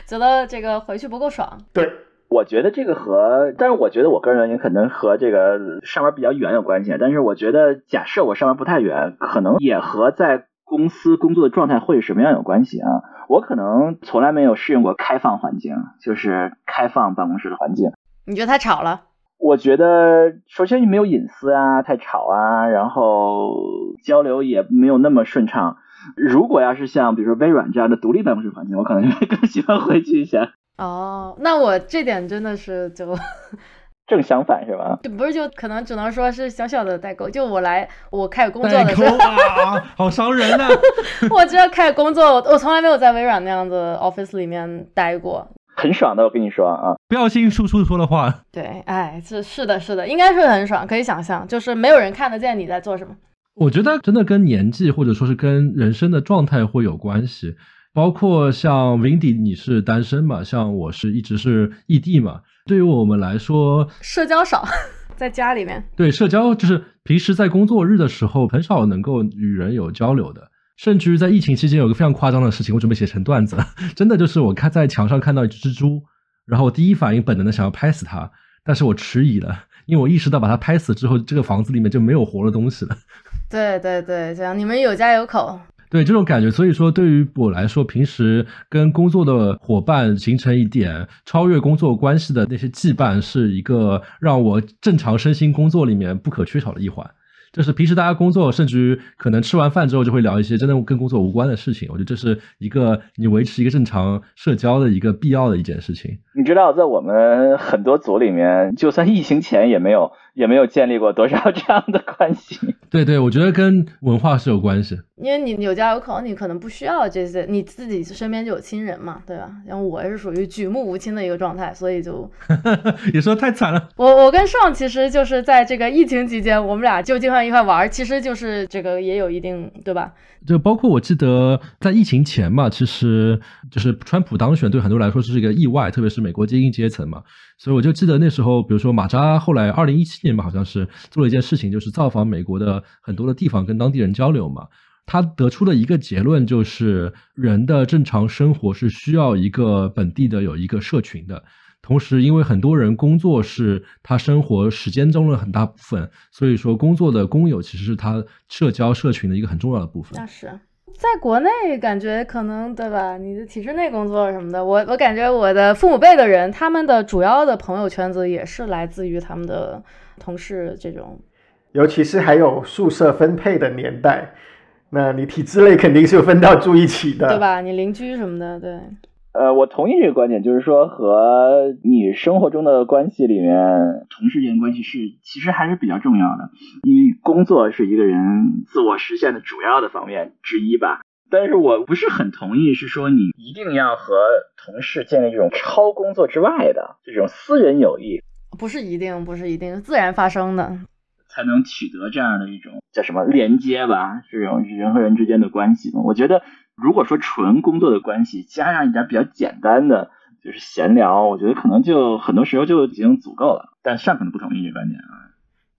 觉得这个回去不够爽。对，我觉得这个和，但是我觉得我个人原因可能和这个上班比较远有关系。但是我觉得，假设我上班不太远，可能也和在。公司工作的状态会是什么样有关系啊？我可能从来没有适应过开放环境，就是开放办公室的环境。你觉得太吵了？我觉得首先你没有隐私啊，太吵啊，然后交流也没有那么顺畅。如果要是像比如说微软这样的独立办公室环境，我可能会更喜欢回去一下。哦，那我这点真的是就正相反是吧？就不是就可能只能说是小小的代沟。就我来我开始工作的时候，啊，好伤人呐！我知道开始工作，我我从来没有在微软那样子 office 里面待过。很爽的，我跟你说啊，不要信叔叔说的话。对，哎，是是的，是的，应该是很爽，可以想象，就是没有人看得见你在做什么。我觉得真的跟年纪或者说是跟人生的状态会有关系，包括像 Windy，你是单身嘛，像我是一直是异地嘛。对于我们来说，社交少，在家里面。对，社交就是平时在工作日的时候很少能够与人有交流的。甚至于在疫情期间，有个非常夸张的事情，我准备写成段子。真的就是我看在墙上看到一只蜘蛛，然后我第一反应本能的想要拍死它，但是我迟疑了，因为我意识到把它拍死之后，这个房子里面就没有活的东西了。对对对，这样你们有家有口。对这种感觉，所以说对于我来说，平时跟工作的伙伴形成一点超越工作关系的那些羁绊，是一个让我正常身心工作里面不可缺少的一环。就是平时大家工作，甚至于可能吃完饭之后就会聊一些真的跟工作无关的事情。我觉得这是一个你维持一个正常社交的一个必要的一件事情。你知道，在我们很多组里面，就算疫情前也没有。也没有建立过多少这样的关系。对对，我觉得跟文化是有关系。因为你有家有口，你可能不需要这些，你自己身边就有亲人嘛，对吧？然后我是属于举目无亲的一个状态，所以就 你说太惨了。我我跟爽其实就是在这个疫情期间，我们俩就经常一块玩，其实就是这个也有一定，对吧？就包括我记得在疫情前嘛，其实就是川普当选对很多人来说是一个意外，特别是美国精英阶层嘛。所以我就记得那时候，比如说马扎后来二零一七年吧，好像是做了一件事情，就是造访美国的很多的地方，跟当地人交流嘛。他得出的一个结论就是，人的正常生活是需要一个本地的有一个社群的。同时，因为很多人工作是他生活时间中的很大部分，所以说工作的工友其实是他社交社群的一个很重要的部分。那是。在国内感觉可能对吧？你的体制内工作什么的，我我感觉我的父母辈的人，他们的主要的朋友圈子也是来自于他们的同事这种，尤其是还有宿舍分配的年代，那你体制内肯定是分到住一起的，对吧？你邻居什么的，对。呃，我同意这个观点，就是说和你生活中的关系里面，同事间关系是其实还是比较重要的，因为工作是一个人自我实现的主要的方面之一吧。但是我不是很同意，是说你一定要和同事建立这种超工作之外的这种私人友谊，不是一定，不是一定自然发生的，才能取得这样的一种叫什么连接吧，这种人和人之间的关系我觉得。如果说纯工作的关系，加上一点比较简单的，就是闲聊，我觉得可能就很多时候就已经足够了。但上可能不同意这个观点啊。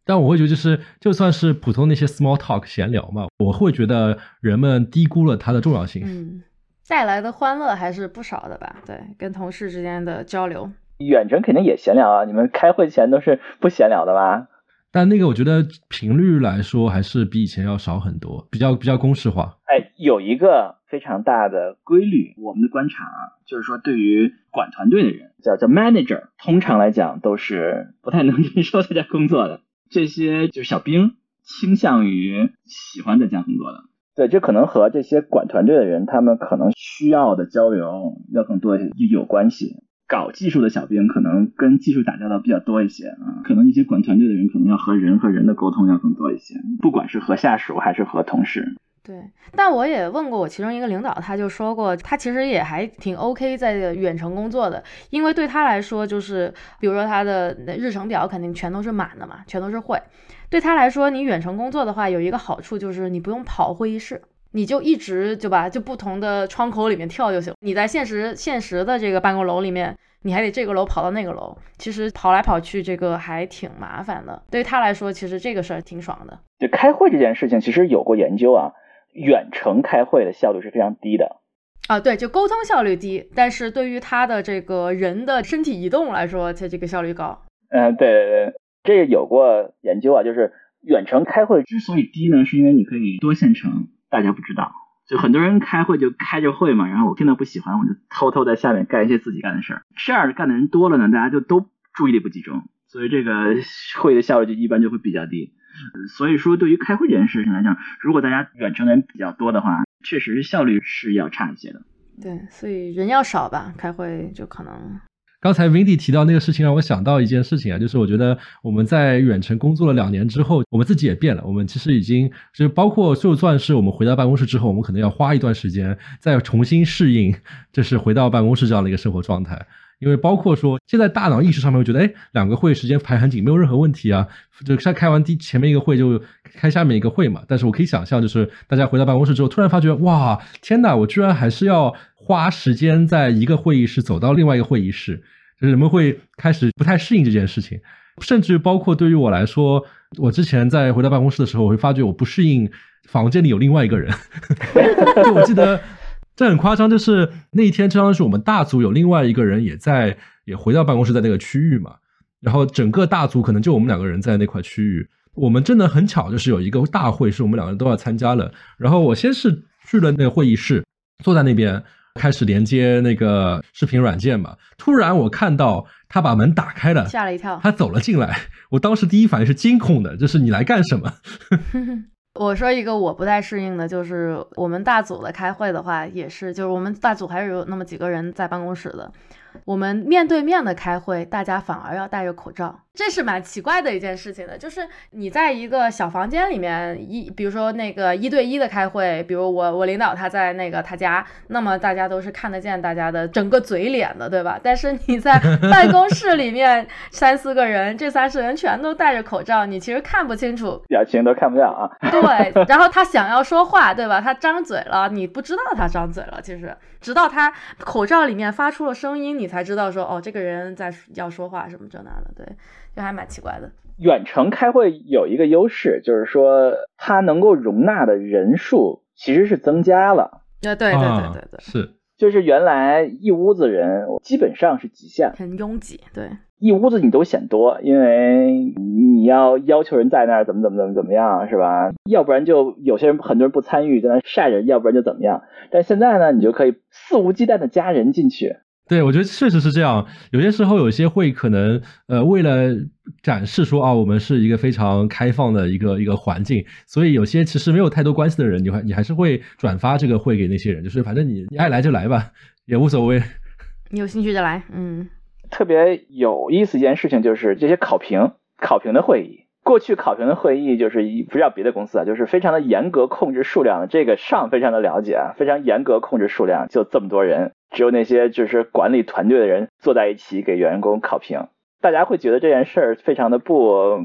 但我会觉得，就是就算是普通那些 small talk 闲聊嘛，我会觉得人们低估了它的重要性。嗯，带来的欢乐还是不少的吧？对，跟同事之间的交流。远程肯定也闲聊啊，你们开会前都是不闲聊的吧？但那个我觉得频率来说还是比以前要少很多，比较比较公式化。哎，有一个非常大的规律，我们的观察啊，就是说对于管团队的人，叫叫 manager，通常来讲都是不太能 忍受在家工作的。这些就是小兵，倾向于喜欢在家工作的。对，这可能和这些管团队的人，他们可能需要的交流要更多有关系。搞技术的小兵可能跟技术打交道比较多一些啊，可能一些管团队的人可能要和人和人的沟通要更多一些，不管是和下属还是和同事。对，但我也问过我其中一个领导，他就说过，他其实也还挺 OK 在远程工作的，因为对他来说，就是比如说他的日程表肯定全都是满的嘛，全都是会。对他来说，你远程工作的话，有一个好处就是你不用跑会议室。你就一直就吧，就不同的窗口里面跳就行。你在现实现实的这个办公楼里面，你还得这个楼跑到那个楼，其实跑来跑去这个还挺麻烦的。对于他来说，其实这个事儿挺爽的。就开会这件事情，其实有过研究啊，远程开会的效率是非常低的。啊，对，就沟通效率低，但是对于他的这个人的身体移动来说，它这个效率高。嗯，对对对，这有过研究啊，就是远程开会之所以低呢，是因为你可以多线程。大家不知道，就很多人开会就开着会嘛，然后我听到不喜欢，我就偷偷在下面干一些自己干的事儿。这样干的人多了呢，大家就都注意力不集中，所以这个会的效率就一般就会比较低。所以说，对于开会这件事情来讲，如果大家远程的人比较多的话，确实效率是要差一些的。对，所以人要少吧，开会就可能。刚才 Vindy 提到那个事情，让我想到一件事情啊，就是我觉得我们在远程工作了两年之后，我们自己也变了。我们其实已经就包括就算是我们回到办公室之后，我们可能要花一段时间再重新适应，就是回到办公室这样的一个生活状态。因为包括说，现在大脑意识上面，我觉得，哎，两个会时间排很紧，没有任何问题啊。就开开完第前面一个会，就开下面一个会嘛。但是我可以想象，就是大家回到办公室之后，突然发觉，哇，天哪，我居然还是要花时间在一个会议室走到另外一个会议室，就是人们会开始不太适应这件事情。甚至包括对于我来说，我之前在回到办公室的时候，我会发觉我不适应房间里有另外一个人。就我记得。这很夸张，就是那一天，相当于是我们大组有另外一个人也在，也回到办公室，在那个区域嘛。然后整个大组可能就我们两个人在那块区域。我们真的很巧，就是有一个大会是我们两个人都要参加了。然后我先是去了那个会议室，坐在那边开始连接那个视频软件嘛。突然我看到他把门打开了，吓了一跳，他走了进来。我当时第一反应是惊恐的，就是你来干什么？我说一个我不太适应的，就是我们大组的开会的话，也是，就是我们大组还是有那么几个人在办公室的。我们面对面的开会，大家反而要戴着口罩，这是蛮奇怪的一件事情的。就是你在一个小房间里面，一比如说那个一对一的开会，比如我我领导他在那个他家，那么大家都是看得见大家的整个嘴脸的，对吧？但是你在办公室里面 三四个人，这三四人全都戴着口罩，你其实看不清楚表情，都看不见啊。对，然后他想要说话，对吧？他张嘴了，你不知道他张嘴了，其实直到他口罩里面发出了声音。你才知道说哦，这个人在要说话什么这那的，对，就还蛮奇怪的。远程开会有一个优势，就是说它能够容纳的人数其实是增加了。对对对对对对，是，就是原来一屋子人基本上是极限，很拥挤，对，一屋子你都嫌多，因为你要要求人在那儿怎么怎么怎么怎么样，是吧？要不然就有些人很多人不参与，在那晒着，要不然就怎么样。但现在呢，你就可以肆无忌惮的加人进去。对，我觉得确实是这样。有些时候，有些会可能，呃，为了展示说啊，我们是一个非常开放的一个一个环境，所以有些其实没有太多关系的人，你还你还是会转发这个会给那些人，就是反正你你爱来就来吧，也无所谓。你有兴趣就来，嗯。特别有意思一件事情就是这些考评考评的会议。过去考评的会议就是一不知道别的公司啊，就是非常的严格控制数量。这个上非常的了解啊，非常严格控制数量，就这么多人，只有那些就是管理团队的人坐在一起给员工考评。大家会觉得这件事儿非常的不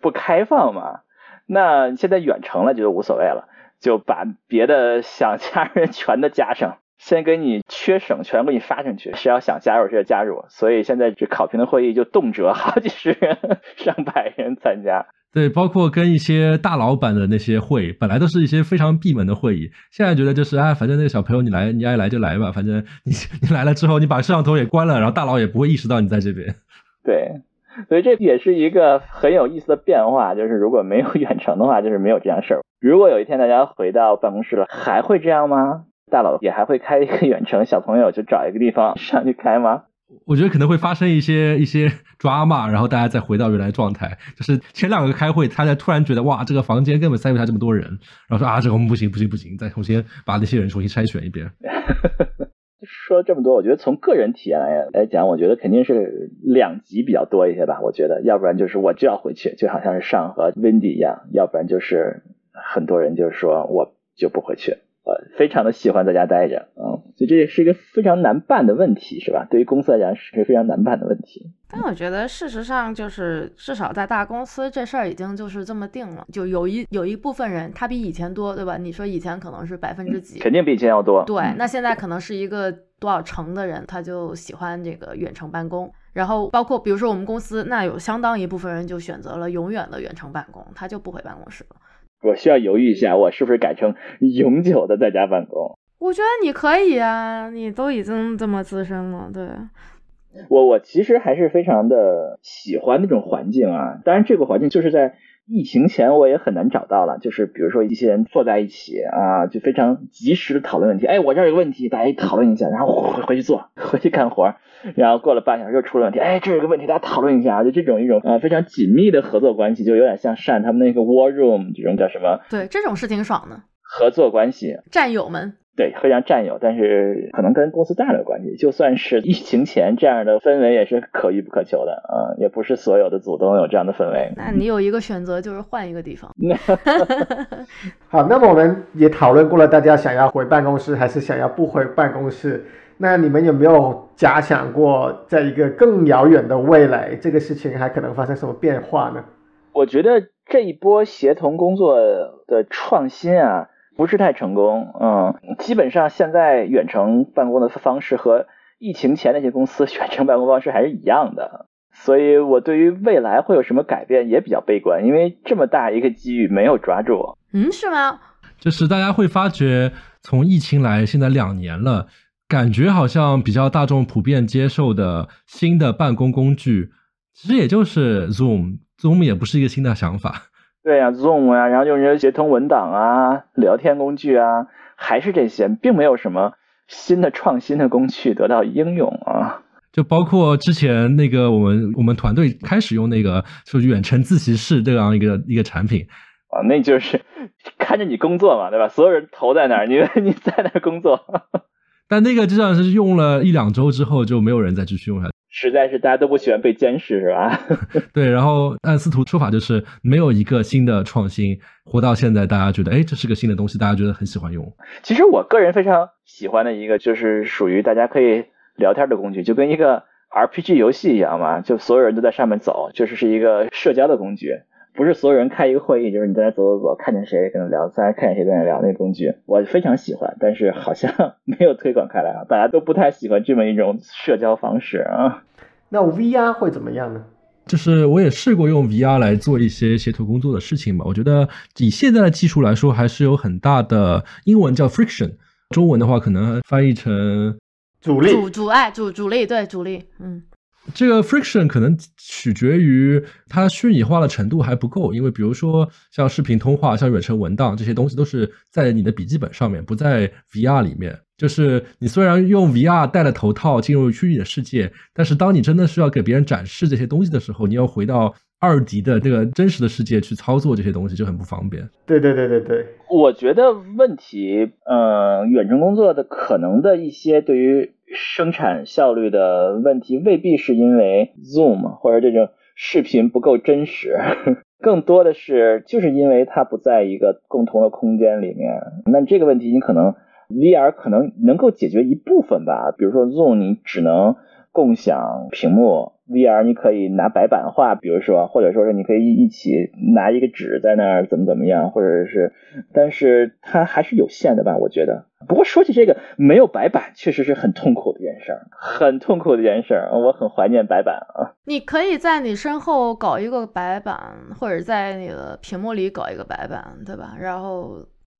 不开放嘛？那现在远程了，就无所谓了，就把别的想加人全都加上。先给你缺省，全给你发上去。谁要想加入，谁就加入。所以现在这考评的会议就动辄好几十人、上百人参加。对，包括跟一些大老板的那些会，本来都是一些非常闭门的会议，现在觉得就是啊，反正那个小朋友你来，你爱来就来吧，反正你 你来了之后，你把摄像头也关了，然后大佬也不会意识到你在这边。对，所以这也是一个很有意思的变化，就是如果没有远程的话，就是没有这样事儿。如果有一天大家回到办公室了，还会这样吗？大佬也还会开一个远程，小朋友就找一个地方上去开吗？我觉得可能会发生一些一些抓骂，然后大家再回到原来状态。就是前两个开会，他才突然觉得哇，这个房间根本塞不下这么多人，然后说啊，这个我们不行不行不行，再重新把那些人重新筛选一遍。说了这么多，我觉得从个人体验来来讲，我觉得肯定是两极比较多一些吧。我觉得要不然就是我就要回去，就好像是上和 Wendy 一样；要不然就是很多人就是说我就不回去。呃，非常的喜欢在家待着，嗯，所以这也是一个非常难办的问题，是吧？对于公司来讲是非常难办的问题。但我觉得事实上就是，至少在大公司这事儿已经就是这么定了，就有一有一部分人他比以前多，对吧？你说以前可能是百分之几，肯定比以前要多。对，那现在可能是一个多少成的人，他就喜欢这个远程办公。然后包括比如说我们公司，那有相当一部分人就选择了永远的远程办公，他就不回办公室了。我需要犹豫一下，我是不是改成永久的在家办公？我觉得你可以啊，你都已经这么资深了，对。我我其实还是非常的喜欢那种环境啊，当然这个环境就是在疫情前我也很难找到了，就是比如说一些人坐在一起啊，就非常及时的讨论问题。哎，我这儿有个问题，大家一讨论一下，然后回回去做，回去干活。然后过了半小时又出了问题，哎，这有个问题，大家讨论一下，就这种一种啊非常紧密的合作关系，就有点像善他们那个 War Room 这种叫什么？对，这种是挺爽的。合作关系，战友们。对，非常占有，但是可能跟公司大的关系。就算是疫情前这样的氛围，也是可遇不可求的啊，也不是所有的组都有这样的氛围。那你有一个选择，就是换一个地方。好，那么我们也讨论过了，大家想要回办公室还是想要不回办公室？那你们有没有假想过，在一个更遥远的未来，这个事情还可能发生什么变化呢？我觉得这一波协同工作的创新啊。不是太成功，嗯，基本上现在远程办公的方式和疫情前那些公司远程办公方式还是一样的，所以我对于未来会有什么改变也比较悲观，因为这么大一个机遇没有抓住。嗯，是吗？就是大家会发觉，从疫情来现在两年了，感觉好像比较大众普遍接受的新的办公工具，其实也就是 Zoom，Zoom 也不是一个新的想法。对呀，Zoom 啊，然后用这些协同文档啊、聊天工具啊，还是这些，并没有什么新的创新的工具得到应用啊。就包括之前那个我们我们团队开始用那个就远程自习室这样一个一个产品啊，那就是看着你工作嘛，对吧？所有人头在那儿，你 你在那儿工作。但那个就像是用了一两周之后，就没有人再继续用它。实在是大家都不喜欢被监视，是吧？对，然后按司徒说法就是没有一个新的创新，活到现在大家觉得，哎，这是个新的东西，大家觉得很喜欢用。其实我个人非常喜欢的一个，就是属于大家可以聊天的工具，就跟一个 RPG 游戏一样嘛，就所有人都在上面走，就是是一个社交的工具。不是所有人开一个会议，就是你在那走走走，看见谁跟他聊，再看见谁跟他聊那个工具，我非常喜欢，但是好像没有推广开来啊，大家都不太喜欢这么一种社交方式啊。那 VR 会怎么样呢？就是我也试过用 VR 来做一些协同工作的事情吧，我觉得以现在的技术来说，还是有很大的，英文叫 friction，中文的话可能翻译成阻力、阻阻碍、阻阻力，对阻力，嗯。这个 friction 可能取决于它虚拟化的程度还不够，因为比如说像视频通话、像远程文档这些东西都是在你的笔记本上面，不在 VR 里面。就是你虽然用 VR 戴了头套进入虚拟的世界，但是当你真的是要给别人展示这些东西的时候，你要回到二 D 的这个真实的世界去操作这些东西就很不方便。对对对对对，我觉得问题，呃，远程工作的可能的一些对于。生产效率的问题未必是因为 Zoom 或者这种视频不够真实，更多的是就是因为它不在一个共同的空间里面。那这个问题你可能 VR 可能能够解决一部分吧，比如说 Zoom 你只能共享屏幕。VR 你可以拿白板画，比如说，或者说是你可以一一起拿一个纸在那儿怎么怎么样，或者是，但是它还是有限的吧，我觉得。不过说起这个，没有白板确实是很痛苦的一件事儿，很痛苦的一件事儿，我很怀念白板啊。你可以在你身后搞一个白板，或者在你的屏幕里搞一个白板，对吧？然后，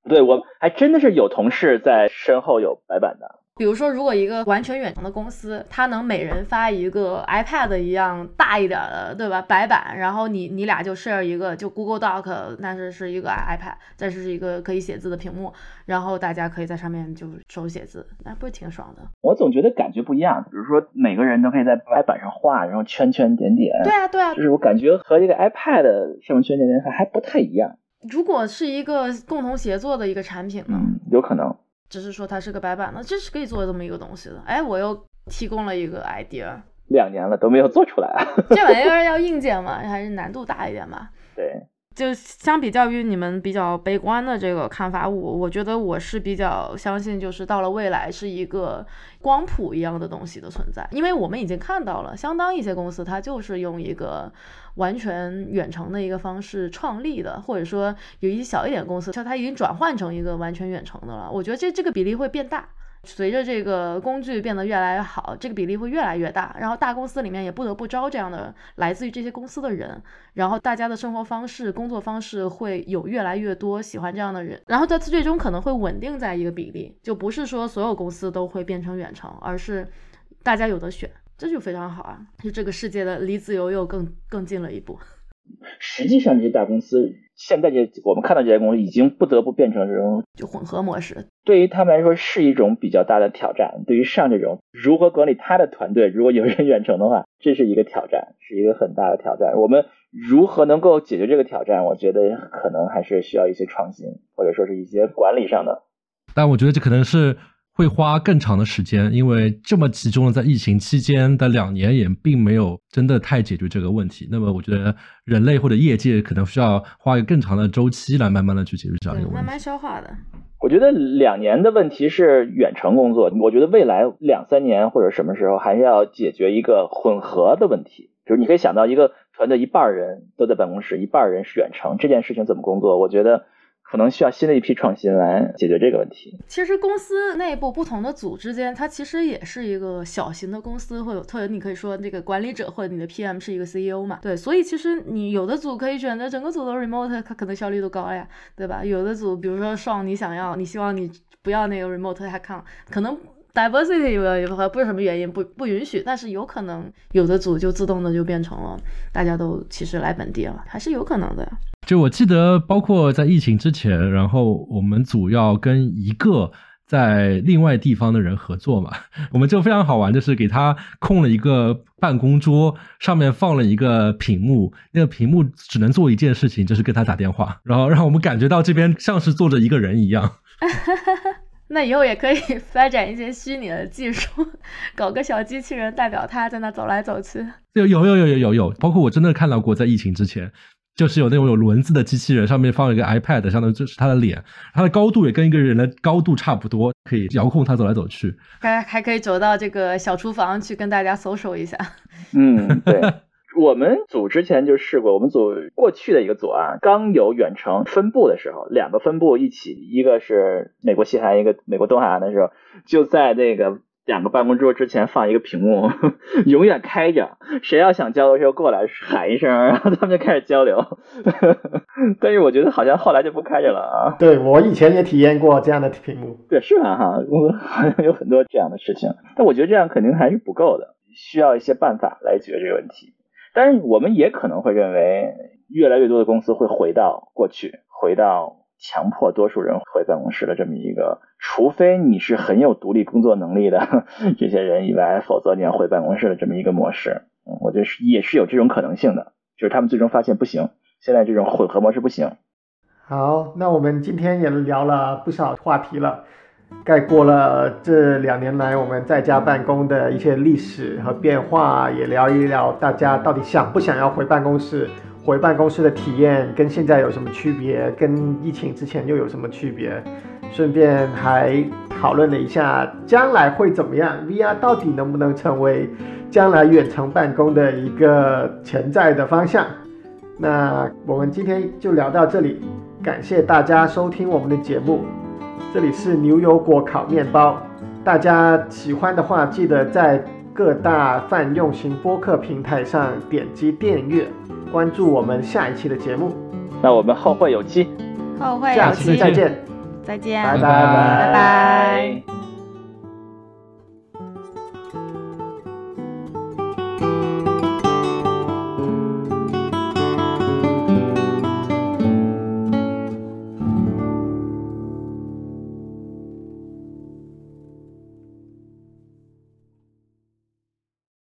对我还真的是有同事在身后有白板的。比如说，如果一个完全远程的公司，它能每人发一个 iPad 一样大一点的，对吧？白板，然后你你俩就 share 一个，就 Google Doc，但是是一个 iPad，再是一个可以写字的屏幕，然后大家可以在上面就手写字，那不是挺爽的？我总觉得感觉不一样。比如说，每个人都可以在白板上画，然后圈圈点点。对啊，对啊，就是我感觉和这个 iPad 上面圈点点还还不太一样。如果是一个共同协作的一个产品呢？嗯，有可能。只是说它是个白板，那这是可以做这么一个东西的。哎，我又提供了一个 idea。两年了都没有做出来啊！这玩意儿要硬件嘛，还是难度大一点吧？对。就相比较于你们比较悲观的这个看法，我我觉得我是比较相信，就是到了未来是一个光谱一样的东西的存在，因为我们已经看到了，相当一些公司它就是用一个完全远程的一个方式创立的，或者说有一些小一点公司，它它已经转换成一个完全远程的了。我觉得这这个比例会变大。随着这个工具变得越来越好，这个比例会越来越大。然后大公司里面也不得不招这样的来自于这些公司的人。然后大家的生活方式、工作方式会有越来越多喜欢这样的人。然后在最终可能会稳定在一个比例，就不是说所有公司都会变成远程，而是大家有的选，这就非常好啊！就这个世界的离自由又更更近了一步。实际上这些大公司现在这我们看到这些公司已经不得不变成这种就混合模式，对于他们来说是一种比较大的挑战。对于上这种如何管理他的团队，如果有人远程的话，这是一个挑战，是一个很大的挑战。我们如何能够解决这个挑战？我觉得可能还是需要一些创新，或者说是一些管理上的。但我觉得这可能是。会花更长的时间，因为这么集中的在疫情期间的两年也并没有真的太解决这个问题。那么，我觉得人类或者业界可能需要花一个更长的周期来慢慢的去解决这样一个问题，慢慢消化的。我觉得两年的问题是远程工作，我觉得未来两三年或者什么时候还是要解决一个混合的问题，就是你可以想到一个团队一半人都在办公室，一半人是远程，这件事情怎么工作？我觉得。可能需要新的一批创新来解决这个问题。其实公司内部不同的组之间，它其实也是一个小型的公司，会有特别你可以说这个管理者或者你的 PM 是一个 CEO 嘛？对，所以其实你有的组可以选择整个组都 remote，它可能效率都高呀，对吧？有的组，比如说上你想要，你希望你不要那个 remote，还看可能 diversity 有不是什么原因不不允许，但是有可能有的组就自动的就变成了大家都其实来本地了，还是有可能的。就我记得，包括在疫情之前，然后我们组要跟一个在另外地方的人合作嘛，我们就非常好玩，就是给他空了一个办公桌，上面放了一个屏幕，那个屏幕只能做一件事情，就是跟他打电话，然后让我们感觉到这边像是坐着一个人一样。那以后也可以 发展一些虚拟的技术，搞个小机器人代表他在那走来走去。有有有有有有有，包括我真的看到过，在疫情之前。就是有那种有轮子的机器人，上面放了一个 iPad，相当于就是他的脸，它的高度也跟一个人的高度差不多，可以遥控它走来走去，还还可以走到这个小厨房去跟大家搜索一下。嗯，对，我们组之前就试过，我们组过去的一个组啊，刚有远程分部的时候，两个分部一起，一个是美国西海岸，一个美国东海岸的时候，就在那个。两个办公桌之前放一个屏幕，永远开着，谁要想交流的时候过来喊一声，然后他们就开始交流。但是我觉得好像后来就不开着了啊。对我以前也体验过这样的屏幕。对，是啊哈，公司好像有很多这样的事情，但我觉得这样肯定还是不够的，需要一些办法来解决这个问题。但是我们也可能会认为，越来越多的公司会回到过去，回到。强迫多数人回办公室的这么一个，除非你是很有独立工作能力的 这些人以外，否则你要回办公室的这么一个模式，嗯，我觉得是也是有这种可能性的，就是他们最终发现不行，现在这种混合模式不行。好，那我们今天也聊了不少话题了，概括了这两年来我们在家办公的一些历史和变化，也聊一聊大家到底想不想要回办公室。回办公室的体验跟现在有什么区别？跟疫情之前又有什么区别？顺便还讨论了一下将来会怎么样，VR 到底能不能成为将来远程办公的一个潜在的方向？那我们今天就聊到这里，感谢大家收听我们的节目。这里是牛油果烤面包，大家喜欢的话，记得在各大泛用型播客平台上点击订阅。关注我们下一期的节目，那我们后会有期，后会下期再见，再见，拜拜，拜拜。